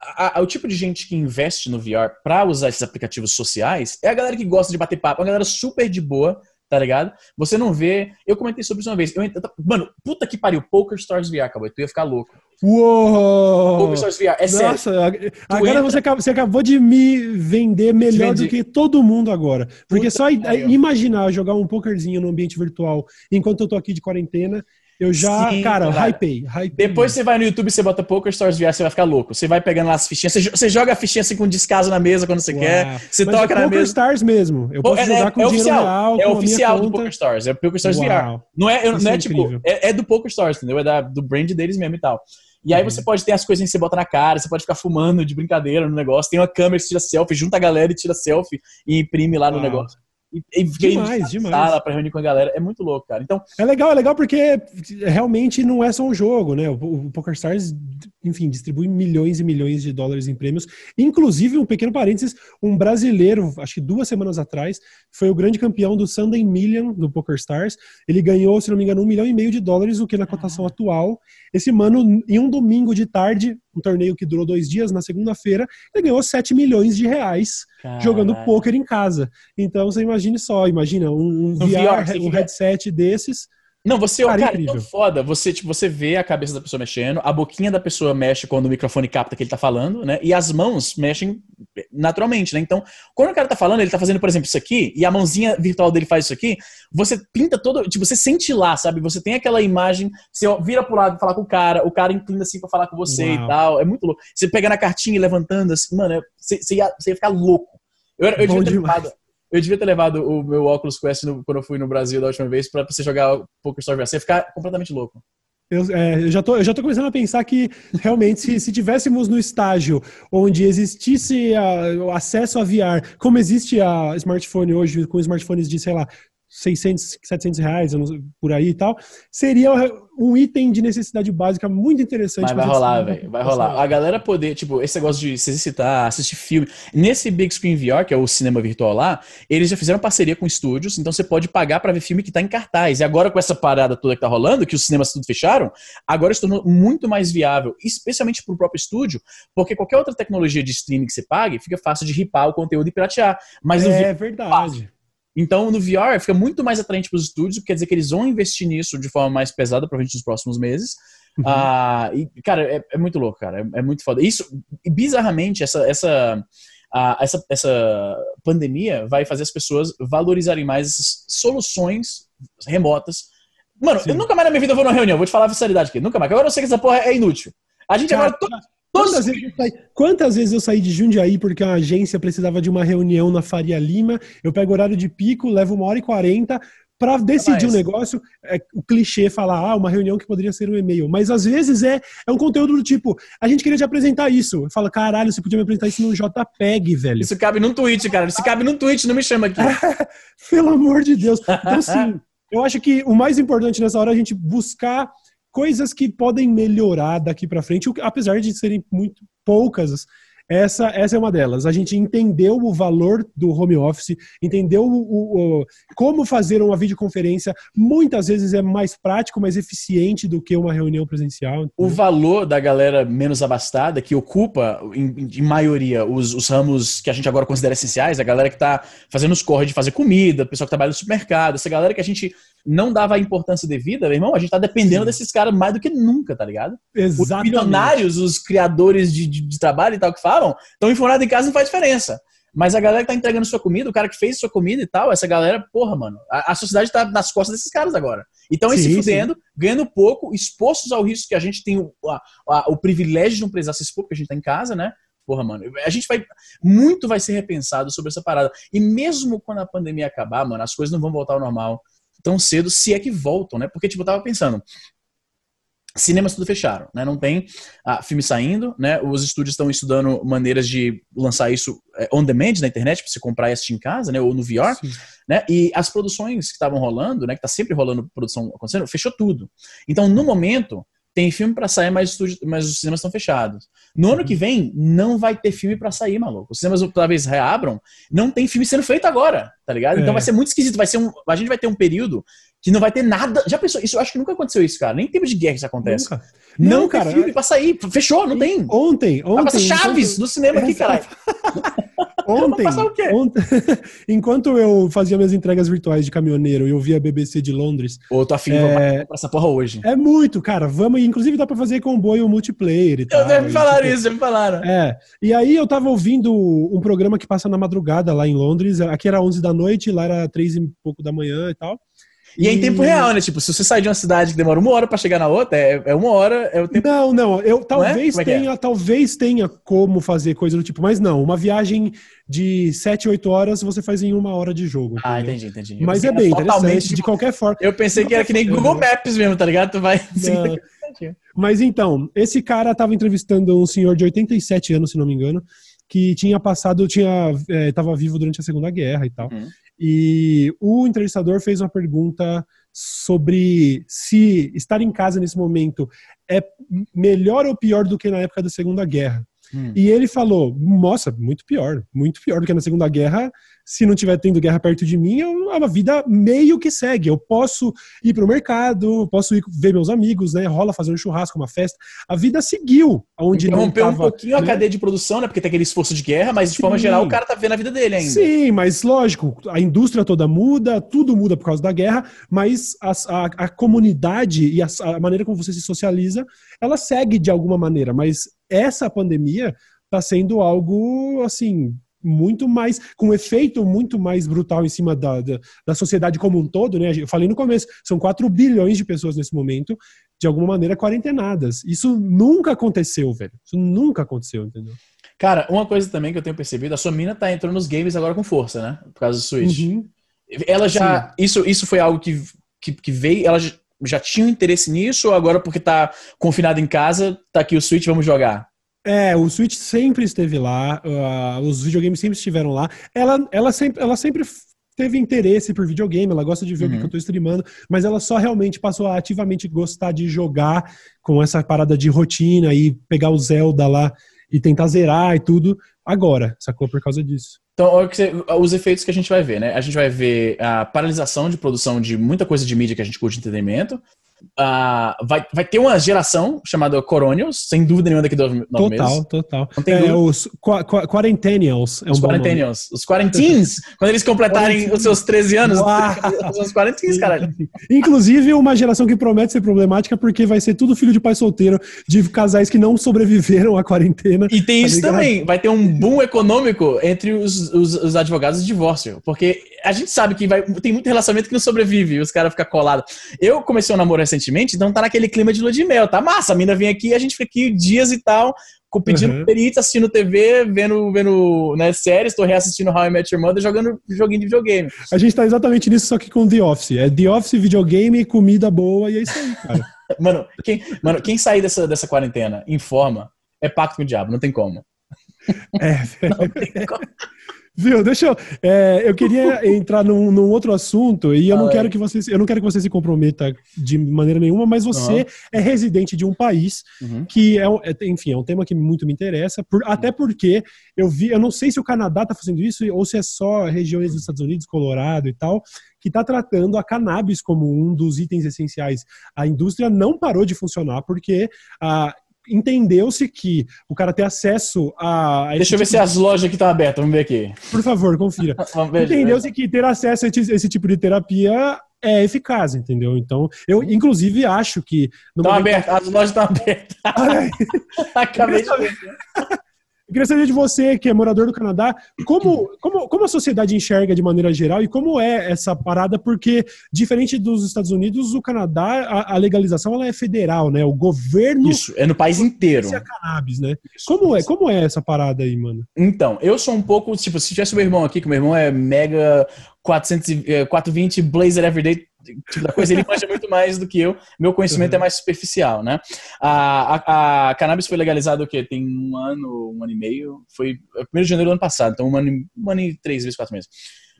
a, a, o tipo de gente que investe no VR para usar esses aplicativos sociais é a galera que gosta de bater papo, uma galera super de boa, tá ligado? Você não vê. Eu comentei sobre isso uma vez. Eu, eu, mano, puta que pariu, Poker Stars VR, acabou. Tu ia ficar louco. Uou! Poker Stars VR, é Nossa, sério. agora entra... você, acabou, você acabou de me vender melhor do que todo mundo agora. Porque puta só imaginar jogar um pokerzinho no ambiente virtual enquanto eu tô aqui de quarentena Eu já, Sim, cara, cara, hypei, hypei. Depois você vai no YouTube, você bota Poker Stars VR, você vai ficar louco. Você vai pegando lá as fichinhas, você, você joga a fichinha assim com descaso na mesa quando você Uau. quer. Você Mas toca é na mesa. Poker Stars mesmo. Eu posso é, jogar é, com é dinheiro oficial, real, É oficial do Poker Stars, é Poker Stars Uau. VR. Não é, não é, é tipo, é, é, do Poker Stars, entendeu? É da, do brand deles mesmo e tal. E aí uhum. você pode ter as coisas que você bota na cara, você pode ficar fumando de brincadeira no negócio. Tem uma câmera que tira selfie, junta a galera e tira selfie e imprime lá no negócio. E, e fiquei demais, demais. sala pra reunir com a galera. É muito louco, cara. Então, é legal, é legal porque realmente não é só um jogo, né? O, o PokerStars, enfim, distribui milhões e milhões de dólares em prêmios. Inclusive, um pequeno parênteses, um brasileiro, acho que duas semanas atrás, foi o grande campeão do Sunday Million do PokerStars. Ele ganhou, se não me engano, um milhão e meio de dólares, o que na cotação ah. atual. Esse mano, em um domingo de tarde, um torneio que durou dois dias, na segunda-feira, ele ganhou 7 milhões de reais Caralho. jogando poker em casa. Então você imagine só, imagina um, um VR, VR um headset desses não, você, cara, cara é tão foda. Você, tipo, você vê a cabeça da pessoa mexendo, a boquinha da pessoa mexe quando o microfone capta que ele tá falando, né? E as mãos mexem naturalmente, né? Então, quando o cara tá falando, ele tá fazendo, por exemplo, isso aqui, e a mãozinha virtual dele faz isso aqui, você pinta todo. Tipo, você sente lá, sabe? Você tem aquela imagem, você vira pro lado falar com o cara, o cara inclina assim pra falar com você Uau. e tal. É muito louco. Você pega na cartinha e levantando, assim, mano, é, você, você, ia, você ia ficar louco. Eu, eu devia ter eu devia ter levado o meu óculos Quest no, quando eu fui no Brasil da última vez para você jogar Poker Story VR. Você ia ficar completamente louco. Eu, é, eu, já tô, eu já tô começando a pensar que realmente se, se tivéssemos no estágio onde existisse a, o acesso a VR, como existe a smartphone hoje, com smartphones de, sei lá, 600, 700 reais por aí e tal, seria um item de necessidade básica muito interessante. Mas vai rolar, velho, vai rolar. A galera poder, tipo, esse negócio de se exercitar, assistir filme. Nesse Big Screen VR, que é o cinema virtual lá, eles já fizeram parceria com estúdios, então você pode pagar para ver filme que tá em cartaz. E agora com essa parada toda que tá rolando, que os cinemas tudo fecharam, agora se tornou muito mais viável, especialmente pro próprio estúdio, porque qualquer outra tecnologia de streaming que você pague, fica fácil de ripar o conteúdo e piratear. Mas é verdade. Então, no VR, fica muito mais atraente para os estúdios, quer dizer que eles vão investir nisso de forma mais pesada, provavelmente nos próximos meses. Uhum. Ah, e, cara, é, é, muito louco, cara. É, é, muito foda. Isso, bizarramente, essa, essa, ah, essa, essa pandemia vai fazer as pessoas valorizarem mais essas soluções remotas. Mano, Sim. eu nunca mais na minha vida vou numa reunião, vou te falar a sinceridade aqui. Nunca mais. Agora eu sei que essa porra é inútil. A gente cara, agora. Quantas vezes, saí, quantas vezes, eu saí, de Jundiaí porque a agência precisava de uma reunião na Faria Lima? Eu pego horário de pico, levo uma hora e quarenta para decidir um negócio. É, o clichê falar, ah, uma reunião que poderia ser um e-mail. Mas às vezes é, é um conteúdo do tipo, a gente queria te apresentar isso. Fala, caralho, você podia me apresentar isso no JPEG, velho. Isso cabe num tweet, cara. Isso cabe num tweet, não me chama aqui. Pelo amor de Deus. Então, sim, eu acho que o mais importante nessa hora é a gente buscar coisas que podem melhorar daqui para frente, apesar de serem muito poucas. Essa, essa é uma delas. A gente entendeu o valor do home office, entendeu o, o, como fazer uma videoconferência. Muitas vezes é mais prático, mais eficiente do que uma reunião presencial. O valor da galera menos abastada, que ocupa, em, em maioria, os, os, ramos que a gente agora considera essenciais, a galera que está fazendo os corres de fazer comida, o pessoal que trabalha no supermercado, essa galera que a gente não dava a importância devida, meu irmão, a gente tá dependendo Sim. desses caras mais do que nunca, tá ligado? Exatamente. Os milionários, os criadores de, de, de trabalho e tal que falam, estão informados em casa não faz diferença. Mas a galera que tá entregando sua comida, o cara que fez sua comida e tal, essa galera, porra, mano, a, a sociedade tá nas costas desses caras agora. Então, se fudendo, sim. ganhando pouco, expostos ao risco que a gente tem o, a, a, o privilégio de não precisar se expor, porque a gente tá em casa, né? Porra, mano, a gente vai. Muito vai ser repensado sobre essa parada. E mesmo quando a pandemia acabar, mano, as coisas não vão voltar ao normal tão cedo, se é que voltam, né? Porque, tipo, eu tava pensando, cinemas tudo fecharam, né? Não tem ah, filme saindo, né? Os estúdios estão estudando maneiras de lançar isso é, on demand na internet para você comprar e assistir em casa, né? Ou no VR, Sim. né? E as produções que estavam rolando, né? Que tá sempre rolando produção acontecendo, fechou tudo. Então, no momento, tem filme para sair, mas, estúdio, mas os cinemas estão fechados. No ano uhum. que vem, não vai ter filme para sair, maluco. Os cinemas talvez reabram, não tem filme sendo feito agora, tá ligado? Então é. Vai ser muito esquisito. Vai ser um, a gente vai ter um período que não vai ter nada. Já pensou? Isso eu acho que nunca aconteceu isso, cara. Nem em tempo de guerra isso acontece. Nunca. Não, não cara. filme pra sair. Fechou, não tem. Ontem, ontem. Vai passar Chaves enquanto... no cinema aqui, caralho. ontem, ontem enquanto eu fazia minhas entregas virtuais de caminhoneiro e eu via a BBC de Londres. Ô, tô afim é... pra essa porra hoje. É muito, cara. Vamos, inclusive dá pra fazer comboio multiplayer e tal. Eu deve falar tipo... isso, já me falaram. É. E aí eu tava ouvindo um programa que passa na madrugada lá em Londres. Aqui era 11 da noite, lá era 3 e pouco da manhã e tal. E, é em tempo real, né? Tipo, se você sai de uma cidade que demora uma hora para chegar na outra, é, é, uma hora, é o tempo. Não, não, eu talvez não é? é tenha, é? talvez tenha como fazer coisa do tipo, mas não, uma viagem de 7, 8 horas você faz em uma hora de jogo. Ah, entendeu? Entendi, entendi. mas é bem interessante, de qualquer forma. Eu pensei que era que nem Google Maps mesmo, tá ligado? Tu vai. mas então, esse cara tava entrevistando um senhor de 87 anos, se não me engano, que tinha passado, tinha, é, tava vivo durante a Segunda Guerra e tal. Uhum. E o entrevistador fez uma pergunta sobre se estar em casa nesse momento é melhor ou pior do que na época da Segunda Guerra. Hum. E ele falou: Nossa, muito pior, muito pior do que na Segunda Guerra. Se não tiver tendo guerra perto de mim, eu, a vida meio que segue. Eu posso ir para o mercado, posso ir ver meus amigos, né? Rola fazer um churrasco, uma festa. A vida seguiu. Onde Interrompeu um pouquinho né? a cadeia de produção, né? Porque tem aquele esforço de guerra, mas de Sim. forma geral o cara tá vendo a vida dele ainda. Sim, mas lógico, a indústria toda muda, tudo muda por causa da guerra, mas a, a, a comunidade e a, a maneira como você se socializa, ela segue de alguma maneira. Mas essa pandemia está sendo algo assim muito mais, com um efeito muito mais brutal em cima da, da, da, sociedade como um todo, né? Eu falei no começo, são 4 bilhões de pessoas nesse momento, de alguma maneira, quarentenadas. Isso nunca aconteceu, velho. Isso nunca aconteceu, entendeu? Cara, uma coisa também que eu tenho percebido, a sua mina tá entrando nos games agora com força, né? Por causa do Switch. Uhum. Ela já. Isso, isso foi algo que, que, que veio. Ela já tinha um interesse nisso, ou agora porque tá confinado em casa, tá aqui o Switch, vamos jogar? É, o Switch sempre esteve lá, uh, os videogames sempre estiveram lá. Ela, ela, sempre, ela sempre teve interesse por videogame, ela gosta de ver uhum. o que uhum. eu tô streamando, mas ela só realmente passou a ativamente gostar de jogar com essa parada de rotina e pegar o Zelda lá e tentar zerar e tudo agora, sacou? Por causa disso. Então, os efeitos que a gente vai ver, né? A gente vai ver a paralisação de produção de muita coisa de mídia que a gente curte de entretenimento. Uh, vai, vai ter uma geração chamada Coronials, sem dúvida nenhuma daqui do nove total, meses. Total, total. é, os qu qu Quarentennials. É um os Quarentennials. Os Quarentins, quando eles completarem os seus 13 anos, os Quarentins, caralho. Inclusive, uma geração que promete ser problemática porque vai ser tudo filho de pai solteiro, de casais que não sobreviveram à quarentena. E tem tá isso também, vai ter um boom econômico entre os, os, os advogados de divórcio, porque a gente sabe que vai, tem muito relacionamento que não sobrevive, os caras ficam colados. Eu comecei um namoro recentemente, então tá naquele clima de lua de mel, tá massa. A mina vem aqui, a gente fica aqui dias e tal, pedindo uhum. perita, assistindo TV, vendo, vendo né, séries, tô reassistindo How I Met Your Mother, jogando joguinho de videogame. A gente tá exatamente nisso, só que com The Office. É The Office, videogame, comida boa, e é isso aí, cara. mano, quem, mano, quem sair dessa, dessa quarentena em forma é pacto com o diabo, não tem como. É, não tem como. Viu? Deixa eu. É, eu queria entrar num, num, outro assunto e eu não quero que você, eu não quero que você se comprometa de maneira nenhuma, mas você uhum. é residente de um país uhum. que é, é, enfim, é um tema que muito me interessa, por, até porque eu vi, eu não sei se o Canadá está fazendo isso ou se é só regiões dos Estados Unidos, Colorado e tal, que está tratando a cannabis como um dos itens essenciais. A indústria não parou de funcionar porque a entendeu-se que o cara ter acesso a. a Deixa eu ver tipo se de... as lojas aqui estão abertas, vamos ver aqui. Por favor, confira. entendeu-se que ter acesso a esse tipo de terapia é eficaz, entendeu? Então, eu inclusive acho que. Estão abertas, as lojas estão abertas. Acabei de ver. Eu queria saber de você, que é morador do Canadá, como, como, como a sociedade enxerga de maneira geral e como é essa parada, porque, diferente dos Estados Unidos, o Canadá, a, a legalização ela é federal, né? O governo. Isso, é no país inteiro. A cannabis, né? Isso, como, é, como é essa parada aí, mano? Então, eu sou um pouco, tipo, se tivesse o meu irmão aqui, que meu irmão é mega 400, 420 Blazer Everyday da coisa, ele manja muito mais do que eu. Meu conhecimento é uhum. é mais superficial, né? A, a, a, cannabis foi legalizada o quê? Tem um ano, um ano e meio. Foi 1 de janeiro do ano passado, então um ano, um ano e três vezes, quatro meses.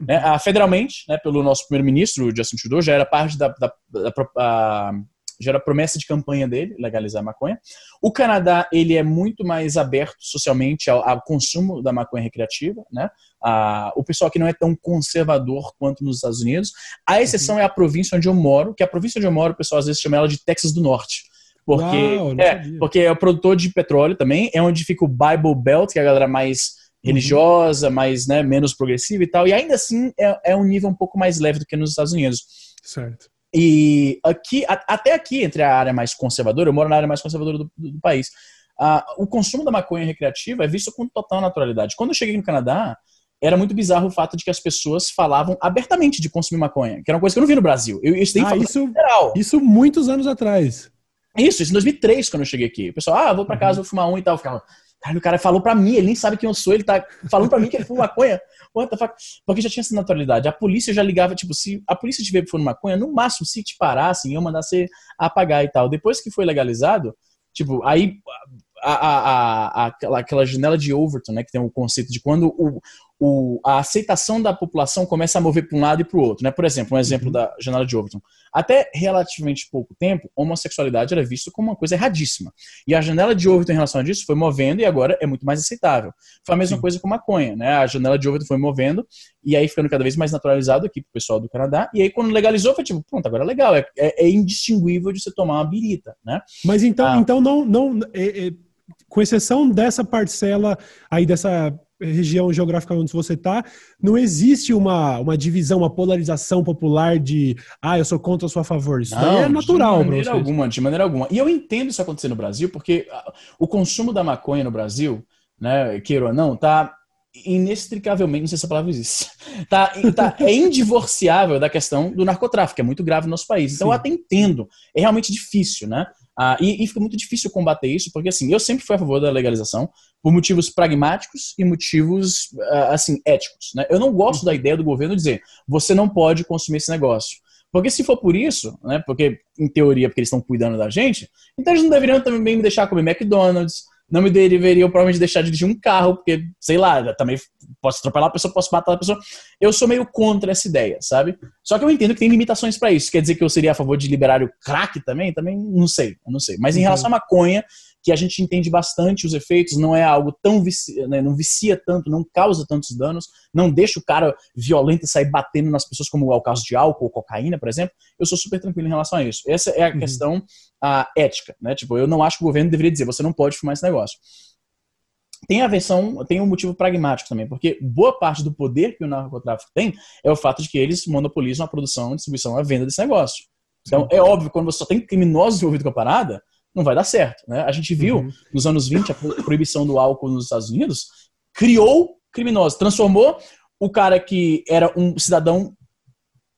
Né? A, federalmente, né, pelo nosso primeiro-ministro, Justin Trudeau, já era parte da, da, da, da já era promessa de campanha dele, legalizar a maconha. O Canadá, ele é muito mais aberto socialmente ao, ao consumo da maconha recreativa, né? O pessoal aqui não é tão conservador quanto nos Estados Unidos. A exceção uhum. é a província onde eu moro, que a província onde eu moro, o pessoal às vezes chama ela de Texas do Norte. Porque, Uau, é, porque é o produtor de petróleo também, é onde fica o Bible Belt, que é a galera mais religiosa, mais, né, menos progressiva e tal. E ainda assim é, é um nível um pouco mais leve do que nos Estados Unidos. Certo. E aqui, a, até aqui, entre a área mais conservadora, eu moro na área mais conservadora do, do, do país, uh, o consumo da maconha recreativa é visto com total naturalidade. Quando eu cheguei no Canadá, era muito bizarro o fato de que as pessoas falavam abertamente de consumir maconha, que era uma coisa que eu não vi no Brasil. Eu, isso ah, isso, isso muitos anos atrás. Isso, isso em 2003, quando eu cheguei aqui. O pessoal, ah, vou pra casa, vou fumar um e tal. Eu ficava, cara, o cara falou pra mim, ele nem sabe quem eu sou, ele tá falando pra mim que ele fuma maconha. What the fuck? Porque já tinha essa naturalidade. A polícia já ligava, tipo, se a polícia te ver fumando maconha, no máximo, se te parassem, iam mandar você apagar e tal. Depois que foi legalizado, tipo, aí a, a, a, aquela janela de Overton, né, que tem o conceito de quando o, o, a aceitação da população começa a mover para um lado e para o outro. Né? Por exemplo, um exemplo uhum. da janela de Overton. Até relativamente pouco tempo, homossexualidade era vista como uma coisa erradíssima. E a janela de Overton em relação a isso foi movendo e agora é muito mais aceitável. Foi a mesma Sim. coisa com maconha. Né? A janela de Overton foi movendo e aí ficando cada vez mais naturalizado aqui para o pessoal do Canadá. E aí quando legalizou, foi tipo, pronto, agora é legal. É, é, é indistinguível de você tomar uma birita. Né? Mas então, ah, então não... não é, é com exceção dessa parcela aí dessa região geográfica onde você está, não existe uma, uma divisão, uma polarização popular de ah, eu sou contra ou sou a favor. Isso não, é natural. De maneira alguma, de maneira alguma. E eu entendo isso acontecer no Brasil, porque ah, o consumo da maconha no Brasil, né, queira ou não, tá inextricavelmente, não sei se essa palavra existe, tá, tá, é indivorciável da questão do narcotráfico, é muito grave no nosso país. Então Sim. eu até entendo, é realmente difícil, né? Ah, e, e, fica muito difícil combater isso, porque assim, eu sempre fui a favor da legalização por motivos pragmáticos e motivos ah, assim éticos. Né? Eu não gosto da ideia do governo dizer você não pode consumir esse negócio. Porque se for por isso, né, porque em teoria porque eles estão cuidando da gente, então eles não deveriam também me deixar comer McDonald's, não me deveriam provavelmente deixar de dirigir um carro, porque, sei lá, também posso atropelar a pessoa, posso matar a pessoa. Eu sou meio contra essa ideia, sabe? Só que eu entendo que tem limitações para isso. Quer dizer que eu seria a favor de liberar o crack também? Também não sei, eu não sei. Mas em uhum. relação à maconha, que a gente entende bastante os efeitos, não é algo tão vicia, né, não vicia tanto, não causa tantos danos, não deixa o cara violento e sair batendo nas pessoas, como é o caso de álcool ou cocaína, por exemplo. Eu sou super tranquilo em relação a isso. Essa é a uhum. questão a ética, né? Tipo, eu não acho que o governo deveria dizer, você não pode fumar esse negócio. Tem a versão, tem um motivo pragmático também, porque boa parte do poder que o narcotráfico tem é o fato de que eles monopolizam a produção, a distribuição, a venda desse negócio. Então, Sim. é óbvio, quando você só tem criminosos envolvidos com a parada, não vai dar certo. Né? A gente viu uhum. nos anos 20 a proibição do álcool nos Estados Unidos criou criminosos, transformou o cara que era um cidadão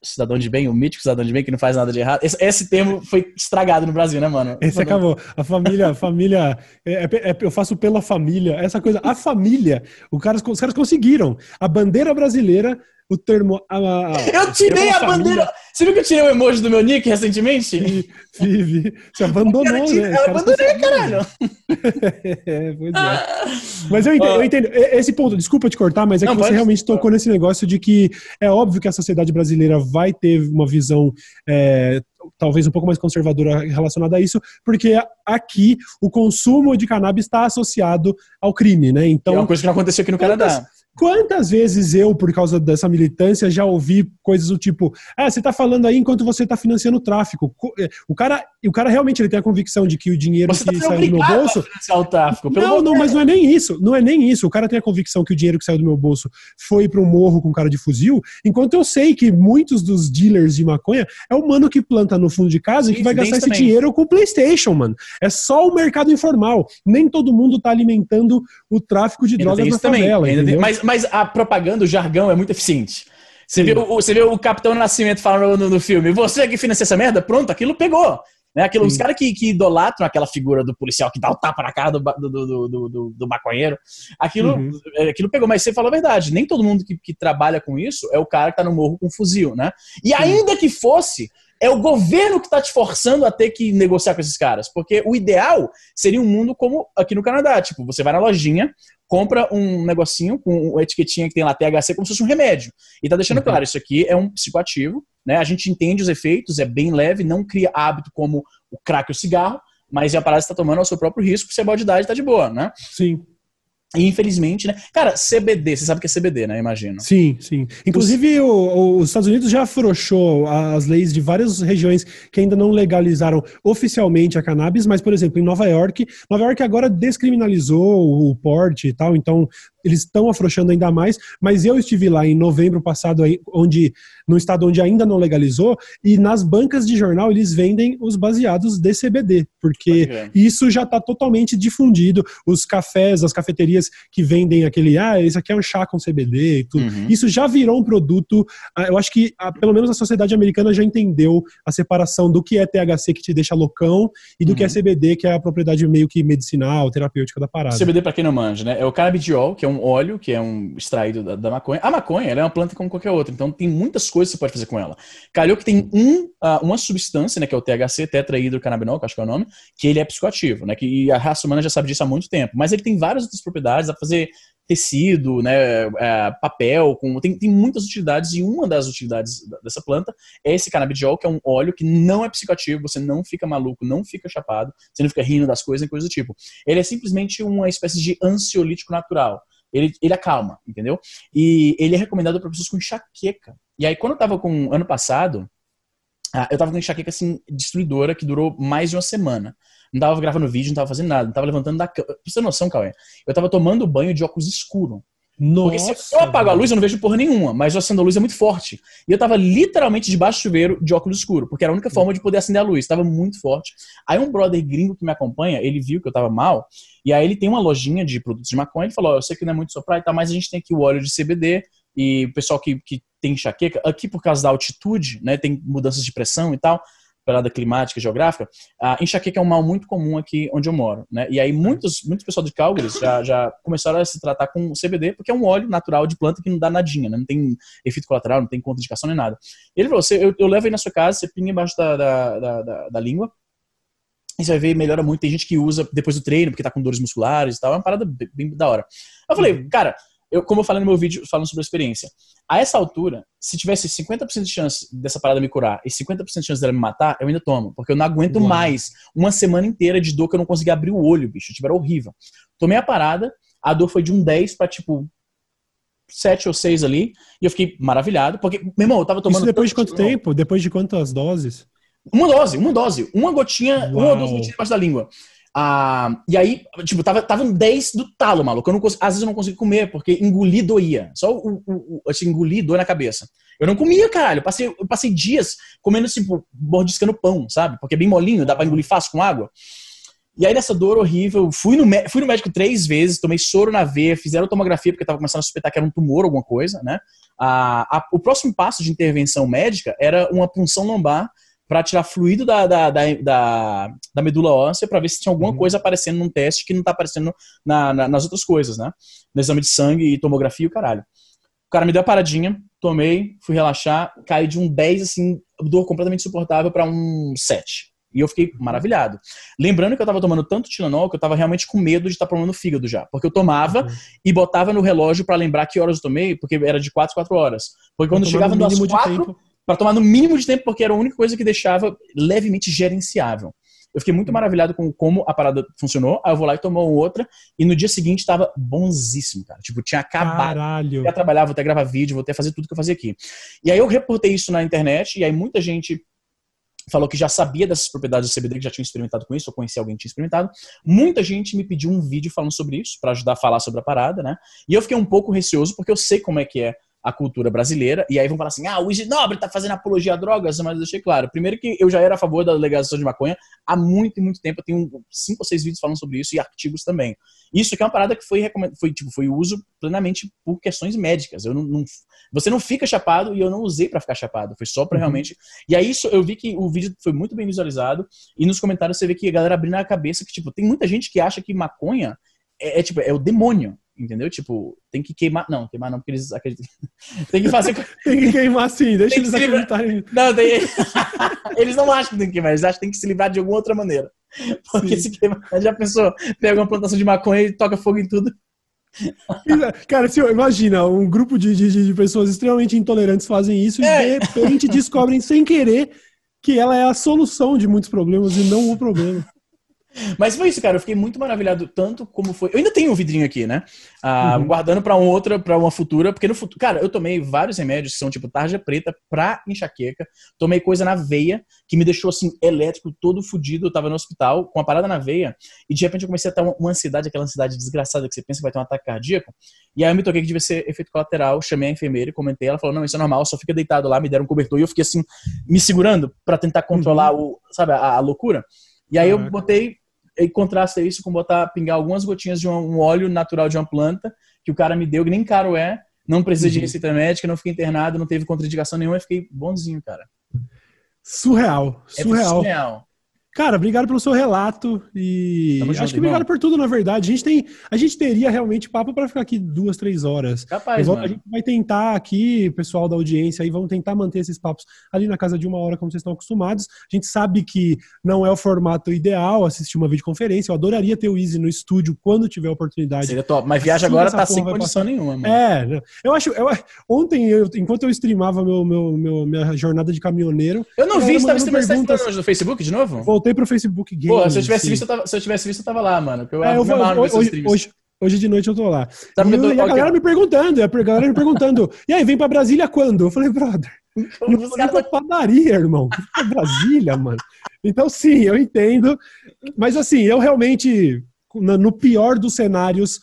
cidadão de bem, o mítico cidadão de bem que não faz nada de errado. Esse, esse termo foi estragado no Brasil, né, mano? Esse acabou. A família, a família, é, é, é, eu faço pela família. Essa coisa, a família, o cara, os caras conseguiram. A bandeira brasileira o termo. A, a, eu tirei a bandeira. Você viu que eu tirei o emoji do meu nick recentemente? Vive. Você abandonou, né? Eu abandonei, caralho. é, pois é. Mas eu entendo, eu entendo, Esse ponto, desculpa te cortar, mas é Não, que você realmente tocou nesse negócio de que é óbvio que a sociedade brasileira vai ter uma visão. É, talvez um pouco mais conservadora relacionada a isso, porque aqui o consumo de cannabis está associado ao crime, né? Então, é uma coisa que não aconteceu aqui no Canadá. Quantas vezes eu, por causa dessa militância, já ouvi coisas do tipo: ah, você está falando aí enquanto você está financiando o tráfico. É, o cara, o cara realmente ele tem a convicção de que o dinheiro você que tá saiu do meu bolso. O tráfico, não, não, mas não é nem isso. Não é nem isso. O cara tem a convicção que o dinheiro que saiu do meu bolso foi para um morro com cara de fuzil, enquanto eu sei que muitos dos dealers de maconha é o mano que planta no fundo de casa e que vai gastar esse também. dinheiro com o PlayStation, mano. É só o mercado informal. Nem todo mundo está alimentando o tráfico de drogas na favela. Mas, mas a propaganda, o jargão é muito eficiente. Você viu, você viu o Capitão Nascimento falando no, no filme, você que financia essa merda? Pronto, aquilo pegou. Né? Aquilo, os caras que, que idolatram aquela figura do policial que dá o tapa na cara do, do, do, do, do, do maconheiro, aquilo, uhum. É, aquilo pegou. Mas você falou a verdade, nem todo mundo que, que trabalha com isso é o cara que tá no morro com um fuzil, né? E ainda que fosse, é o governo que está te forçando a ter que negociar com esses caras. Porque o ideal seria um mundo como aqui no Canadá. Tipo, você vai na lojinha, compra um negocinho com uma etiquetinha que tem lá THC como se fosse um remédio. E tá deixando uhum. claro, isso aqui é um psicoativo, né? A gente entende os efeitos, é bem leve, não cria hábito como o crack ou o cigarro, mas é a parada que você tá tomando ao seu próprio risco, se a idade tá de boa, né? Sim. E infelizmente, né? Cara, CBD, você sabe o que é CBD, né? Imagino. Sim, sim. Inclusive, o, os Estados Unidos já afrouxou as leis de várias regiões que ainda não legalizaram oficialmente a cannabis, mas, por exemplo, em Nova York, Nova York agora descriminalizou o porte e tal, então eles estão afrouxando ainda mais, mas eu estive lá em novembro passado, onde no estado onde ainda não legalizou, e nas bancas de jornal eles vendem os baseados de CBD, porque isso já está totalmente difundido. Os cafés, as cafeterias que vendem aquele, ah, esse aqui é um chá com CBD e tudo. Uhum. Isso já virou um produto. Ah, eu acho que, ah, pelo menos, a sociedade americana já entendeu a separação do que é THC que te deixa loucão e do uhum. que é uhum. CBD, que é a propriedade meio que medicinal, terapêutica da parada. CBD, para quem não manja, né? É o cannabidiol, que é um óleo, que é um extraído da, da maconha. A maconha, é uma planta como qualquer outra, então tem muitas coisas que você pode fazer com ela. Calhou que tem um, uh, uma substância, né, que é o THC, tetrahidrocannabinol, que acho que é o nome, que ele é psicoativo, né? Que a raça humana já sabe disso há muito tempo. Mas ele tem várias outras propriedades, dá pra fazer tecido, né, é, papel, com, tem, tem muitas utilidades e uma das utilidades dessa planta é esse canabidiol, que é um óleo que não é psicoativo, você não fica maluco, não fica chapado, você não fica rindo das coisas e coisa do tipo. Ele é simplesmente uma espécie de ansiolítico natural. Ele, ele acalma, entendeu? E ele é recomendado para pessoas com enxaqueca. E aí, quando eu tava com, ano passado, ah, eu tava com enxaqueca, assim, destruidora, que durou mais de uma semana. Não tava gravando vídeo, não tava fazendo nada, não tava levantando da cama. Pra você ter noção, Cauê, eu tava tomando banho de óculos escuro. Nossa, Porque se eu apago a luz, eu não vejo porra nenhuma, mas eu acendo a luz é muito forte. E eu tava literalmente debaixo do chuveiro de óculos escuro, porque era a única forma de poder acender a luz, tava muito forte. Aí um brother gringo que me acompanha, ele viu que eu tava mal, e aí ele tem uma lojinha de produtos de maconha, ele falou, oh, eu sei que não é muito soprar e tal, mas a gente tem aqui o óleo de CBD, e o pessoal que, que tem enxaqueca, aqui por causa da altitude, né, tem mudanças de pressão e tal, pelada climática, geográfica, a enxaqueca é um mal muito comum aqui onde eu moro, né? E aí muitos, muitos pessoal de Calgary já, já começaram a se tratar com CBD, porque é um óleo natural de planta que não dá nadinha, né? Não tem efeito colateral, não tem contraindicação nem nada. Ele falou, você, eu, eu levo aí na sua casa, você pinga embaixo da, da, da, da, da língua, e você vai ver, melhora muito. Tem gente que usa depois do treino, porque tá com dores musculares e tal. É uma parada bem, bem da hora. Eu falei, uhum. cara, eu, como eu falei no meu vídeo falando sobre a experiência, a essa altura, se tivesse 50% de chance dessa parada me curar e 50% de chance dela me matar, eu ainda tomo. Porque eu não aguento Uau. mais uma semana inteira de dor que eu não conseguia abrir o olho, bicho. Tipo, era horrível. Tomei a parada, a dor foi de um 10 pra, tipo, 7 ou 6 ali, e eu fiquei maravilhado, porque, meu irmão, eu tava tomando. Isso depois de quanto tempo? Depois de quantas doses? Uma dose, uma dose. Uma gotinha, Uau. uma ou duas gotinhas debaixo da língua. Ah, e aí, tipo, tava, tava um 10 do talo, maluco. Eu não, às vezes eu não conseguia comer, porque engolir doía. Só o, o, o assim, engolir dor na cabeça. Eu não comia, caralho. Eu passei, eu passei dias comendo, tipo, mordiscando pão, sabe? Porque é bem molinho, dá pra engolir fácil com água. E aí, nessa dor horrível, fui no, fui no médico três vezes, tomei soro na veia, fizeram tomografia, porque tava começando a suspeitar que era um tumor, alguma coisa, né? Ah, a, o próximo passo de intervenção médica era uma punção lombar para tirar fluido da, da, da, da, medula óssea para ver se tinha alguma uhum. coisa aparecendo num teste que não tá aparecendo na, na, nas outras coisas, né? No exame de sangue e tomografia e o caralho. O cara me deu a paradinha, tomei, fui relaxar, caí de um 10, assim, dor completamente insuportável para um 7. E eu fiquei maravilhado. Lembrando que eu tava tomando tanto Tilenol que eu tava realmente com medo de estar tá tomando fígado já. Porque eu tomava uhum. e botava no relógio para lembrar que horas eu tomei, porque era de 4 4 horas. Porque quando chegava no mínimo 4, para tomar no mínimo de tempo, porque era a única coisa que deixava levemente gerenciável. Eu fiquei muito maravilhado com como a parada funcionou. Aí eu vou lá e tomo outra. E no dia seguinte tava bonzíssimo, cara. Tipo, tinha acabado. Caralho. Vou até trabalhar, vou até gravar vídeo, vou até fazer tudo que eu fazia aqui. E aí eu reportei isso na internet. E aí muita gente falou que já sabia dessas propriedades do CBD, que já tinha experimentado com isso, ou conhecia alguém que tinha experimentado. Muita gente me pediu um vídeo falando sobre isso, para ajudar a falar sobre a parada, né? E eu fiquei um pouco receoso, porque eu sei como é que é a cultura brasileira, e aí vão falar assim, ah, o Isinobre tá fazendo apologia a drogas, mas eu deixei claro, primeiro que eu já era a favor da legalização de maconha há muito e muito tempo, eu tenho cinco ou seis vídeos falando sobre isso e artigos também. Isso que é uma parada que foi, foi, tipo, foi uso plenamente por questões médicas, eu não, não você não fica chapado e eu não usei para ficar chapado, foi só para uhum. realmente, e aí isso, eu vi que o vídeo foi muito bem visualizado, e nos comentários você vê que a galera abrindo a cabeça que, tipo, tem muita gente que acha que maconha é, é, tipo, é o demônio entendeu? Tipo, tem que queimar. Não, queimar não, porque eles acreditam. tem que fazer. tem que queimar sim, deixa eles acreditarem. Não, tem... eles não acham que tem que queimar, eles acham que tem que se livrar de alguma outra maneira. Porque sim. se queimar. Já pensou? Pega uma plantação de maconha e toca fogo em tudo. Cara, se, imagina, um grupo de, de, de, pessoas extremamente intolerantes fazem isso é. e de repente descobrem sem querer que ela é a solução de muitos problemas e não o problema. Mas foi isso, cara. Eu fiquei muito maravilhado, tanto como foi. Eu ainda tenho o um vidrinho aqui, né? Ah, uhum. Guardando para uma outra, para uma futura, porque no futuro. Cara, eu tomei vários remédios que são tipo tarja preta pra enxaqueca. Tomei coisa na veia que me deixou assim, elétrico, todo fudido. Eu tava no hospital com a parada na veia e de repente eu comecei a ter uma ansiedade, aquela ansiedade desgraçada que você pensa que vai ter um ataque cardíaco. E aí eu me toquei que devia ser efeito colateral. Chamei a enfermeira e comentei. Ela falou: não, isso é normal, só fica deitado lá. Me deram um cobertor e eu fiquei assim, me segurando para tentar controlar uhum. o, sabe, a, a loucura. E aí eu botei e contrasta isso com botar, pingar algumas gotinhas de um, um, óleo natural de uma planta que o cara me deu, que nem caro é, não precisa uhum. de receita médica, não fiquei internado, não teve contraindicação nenhuma, e fiquei bonzinho, cara. Surreal, surreal. É surreal. Cara, obrigado pelo seu relato e Tamo acho junto, que obrigado irmão. por tudo, na verdade. A gente tem, a gente teria realmente papo para ficar aqui duas, três horas. Capaz, mano. A gente vai tentar aqui, pessoal da audiência aí, vamos tentar manter esses papos ali na casa de uma hora, como vocês estão acostumados. A gente sabe que não é o formato ideal assistir uma videoconferência. Eu adoraria ter o Easy no estúdio quando tiver oportunidade. Seria top. Mas viagem agora tá sem condição nenhuma, mano. É, né? eu acho. Eu, ontem, eu, enquanto eu streamava meu, meu, meu, minha jornada de caminhoneiro. Eu não vi, você estava streamando no Facebook de novo? Voltei voltei pro Facebook Games. Pô, se eu tivesse visto, eu tava, se eu tivesse visto, eu tava lá, mano. Eu, é, eu vou, hoje, hoje, hoje, de noite eu tô lá. Sabe e, eu, tô, e a galera me perguntando, a galera me perguntando, e aí, vem pra Brasília quando? Eu falei, brother, eu vou pra padaria, irmão. Pra Brasília, mano. Então, sim, eu entendo. Mas assim, eu realmente, no pior dos cenários,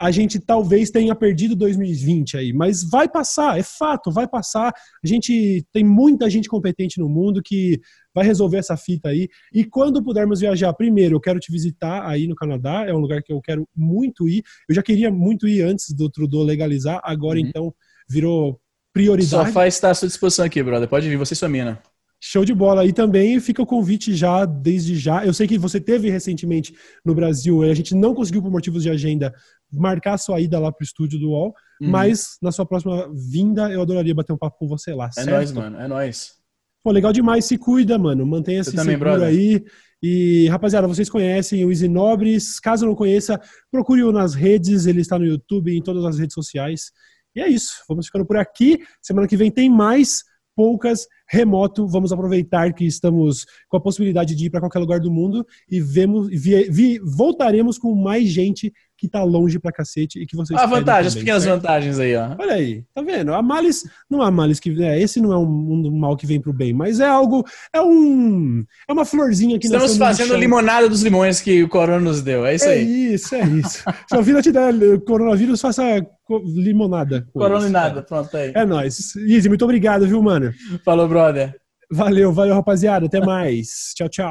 a gente talvez tenha perdido 2020 aí, mas vai passar, é fato, vai passar. A gente tem muita gente competente no mundo que vai resolver essa fita aí. E quando pudermos viajar, primeiro, eu quero te visitar aí no Canadá, é um lugar que eu quero muito ir. Eu já queria muito ir antes do Trudeau legalizar, agora uhum. então virou prioridade. Só faz estar à sua disposição aqui, brother. Pode vir, você e sua mina. Show de bola. E também fica o convite já, desde já. Eu sei que você teve recentemente no Brasil, a gente não conseguiu, por motivos de agenda, marcar a sua ida lá pro estúdio do UOL, uhum. mas na sua próxima vinda eu adoraria bater um papo com você lá. É nóis, mano. É nóis. Pô, legal demais. Se cuida, mano. Mantenha-se seguro brother. aí. E, rapaziada, vocês conhecem o Easy Nobres. Caso não conheça, procure-o nas redes. Ele está no YouTube, em todas as redes sociais. E é isso. Vamos ficando por aqui. Semana que vem tem mais poucas remoto. Vamos aproveitar que estamos com a possibilidade de ir para qualquer lugar do mundo e vemos, vi, vi, voltaremos com mais gente que está longe pra cacete e que vocês. A vantagem, as pequenas certo? vantagens aí, ó. Olha aí, tá vendo? A males, não há males que. É, esse não é um, um, mal que vem pro bem, mas é algo. É um. É uma florzinha que Estamos fazendo limonada dos limões que o corona nos deu. É isso é aí. É isso, é isso. Se a vida te der coronavírus, faça limonada. Corona e nada, pronto aí. É nóis. Easy, muito obrigado, viu, mano? Falou, brother. Valeu, valeu, rapaziada. Até mais. tchau, tchau.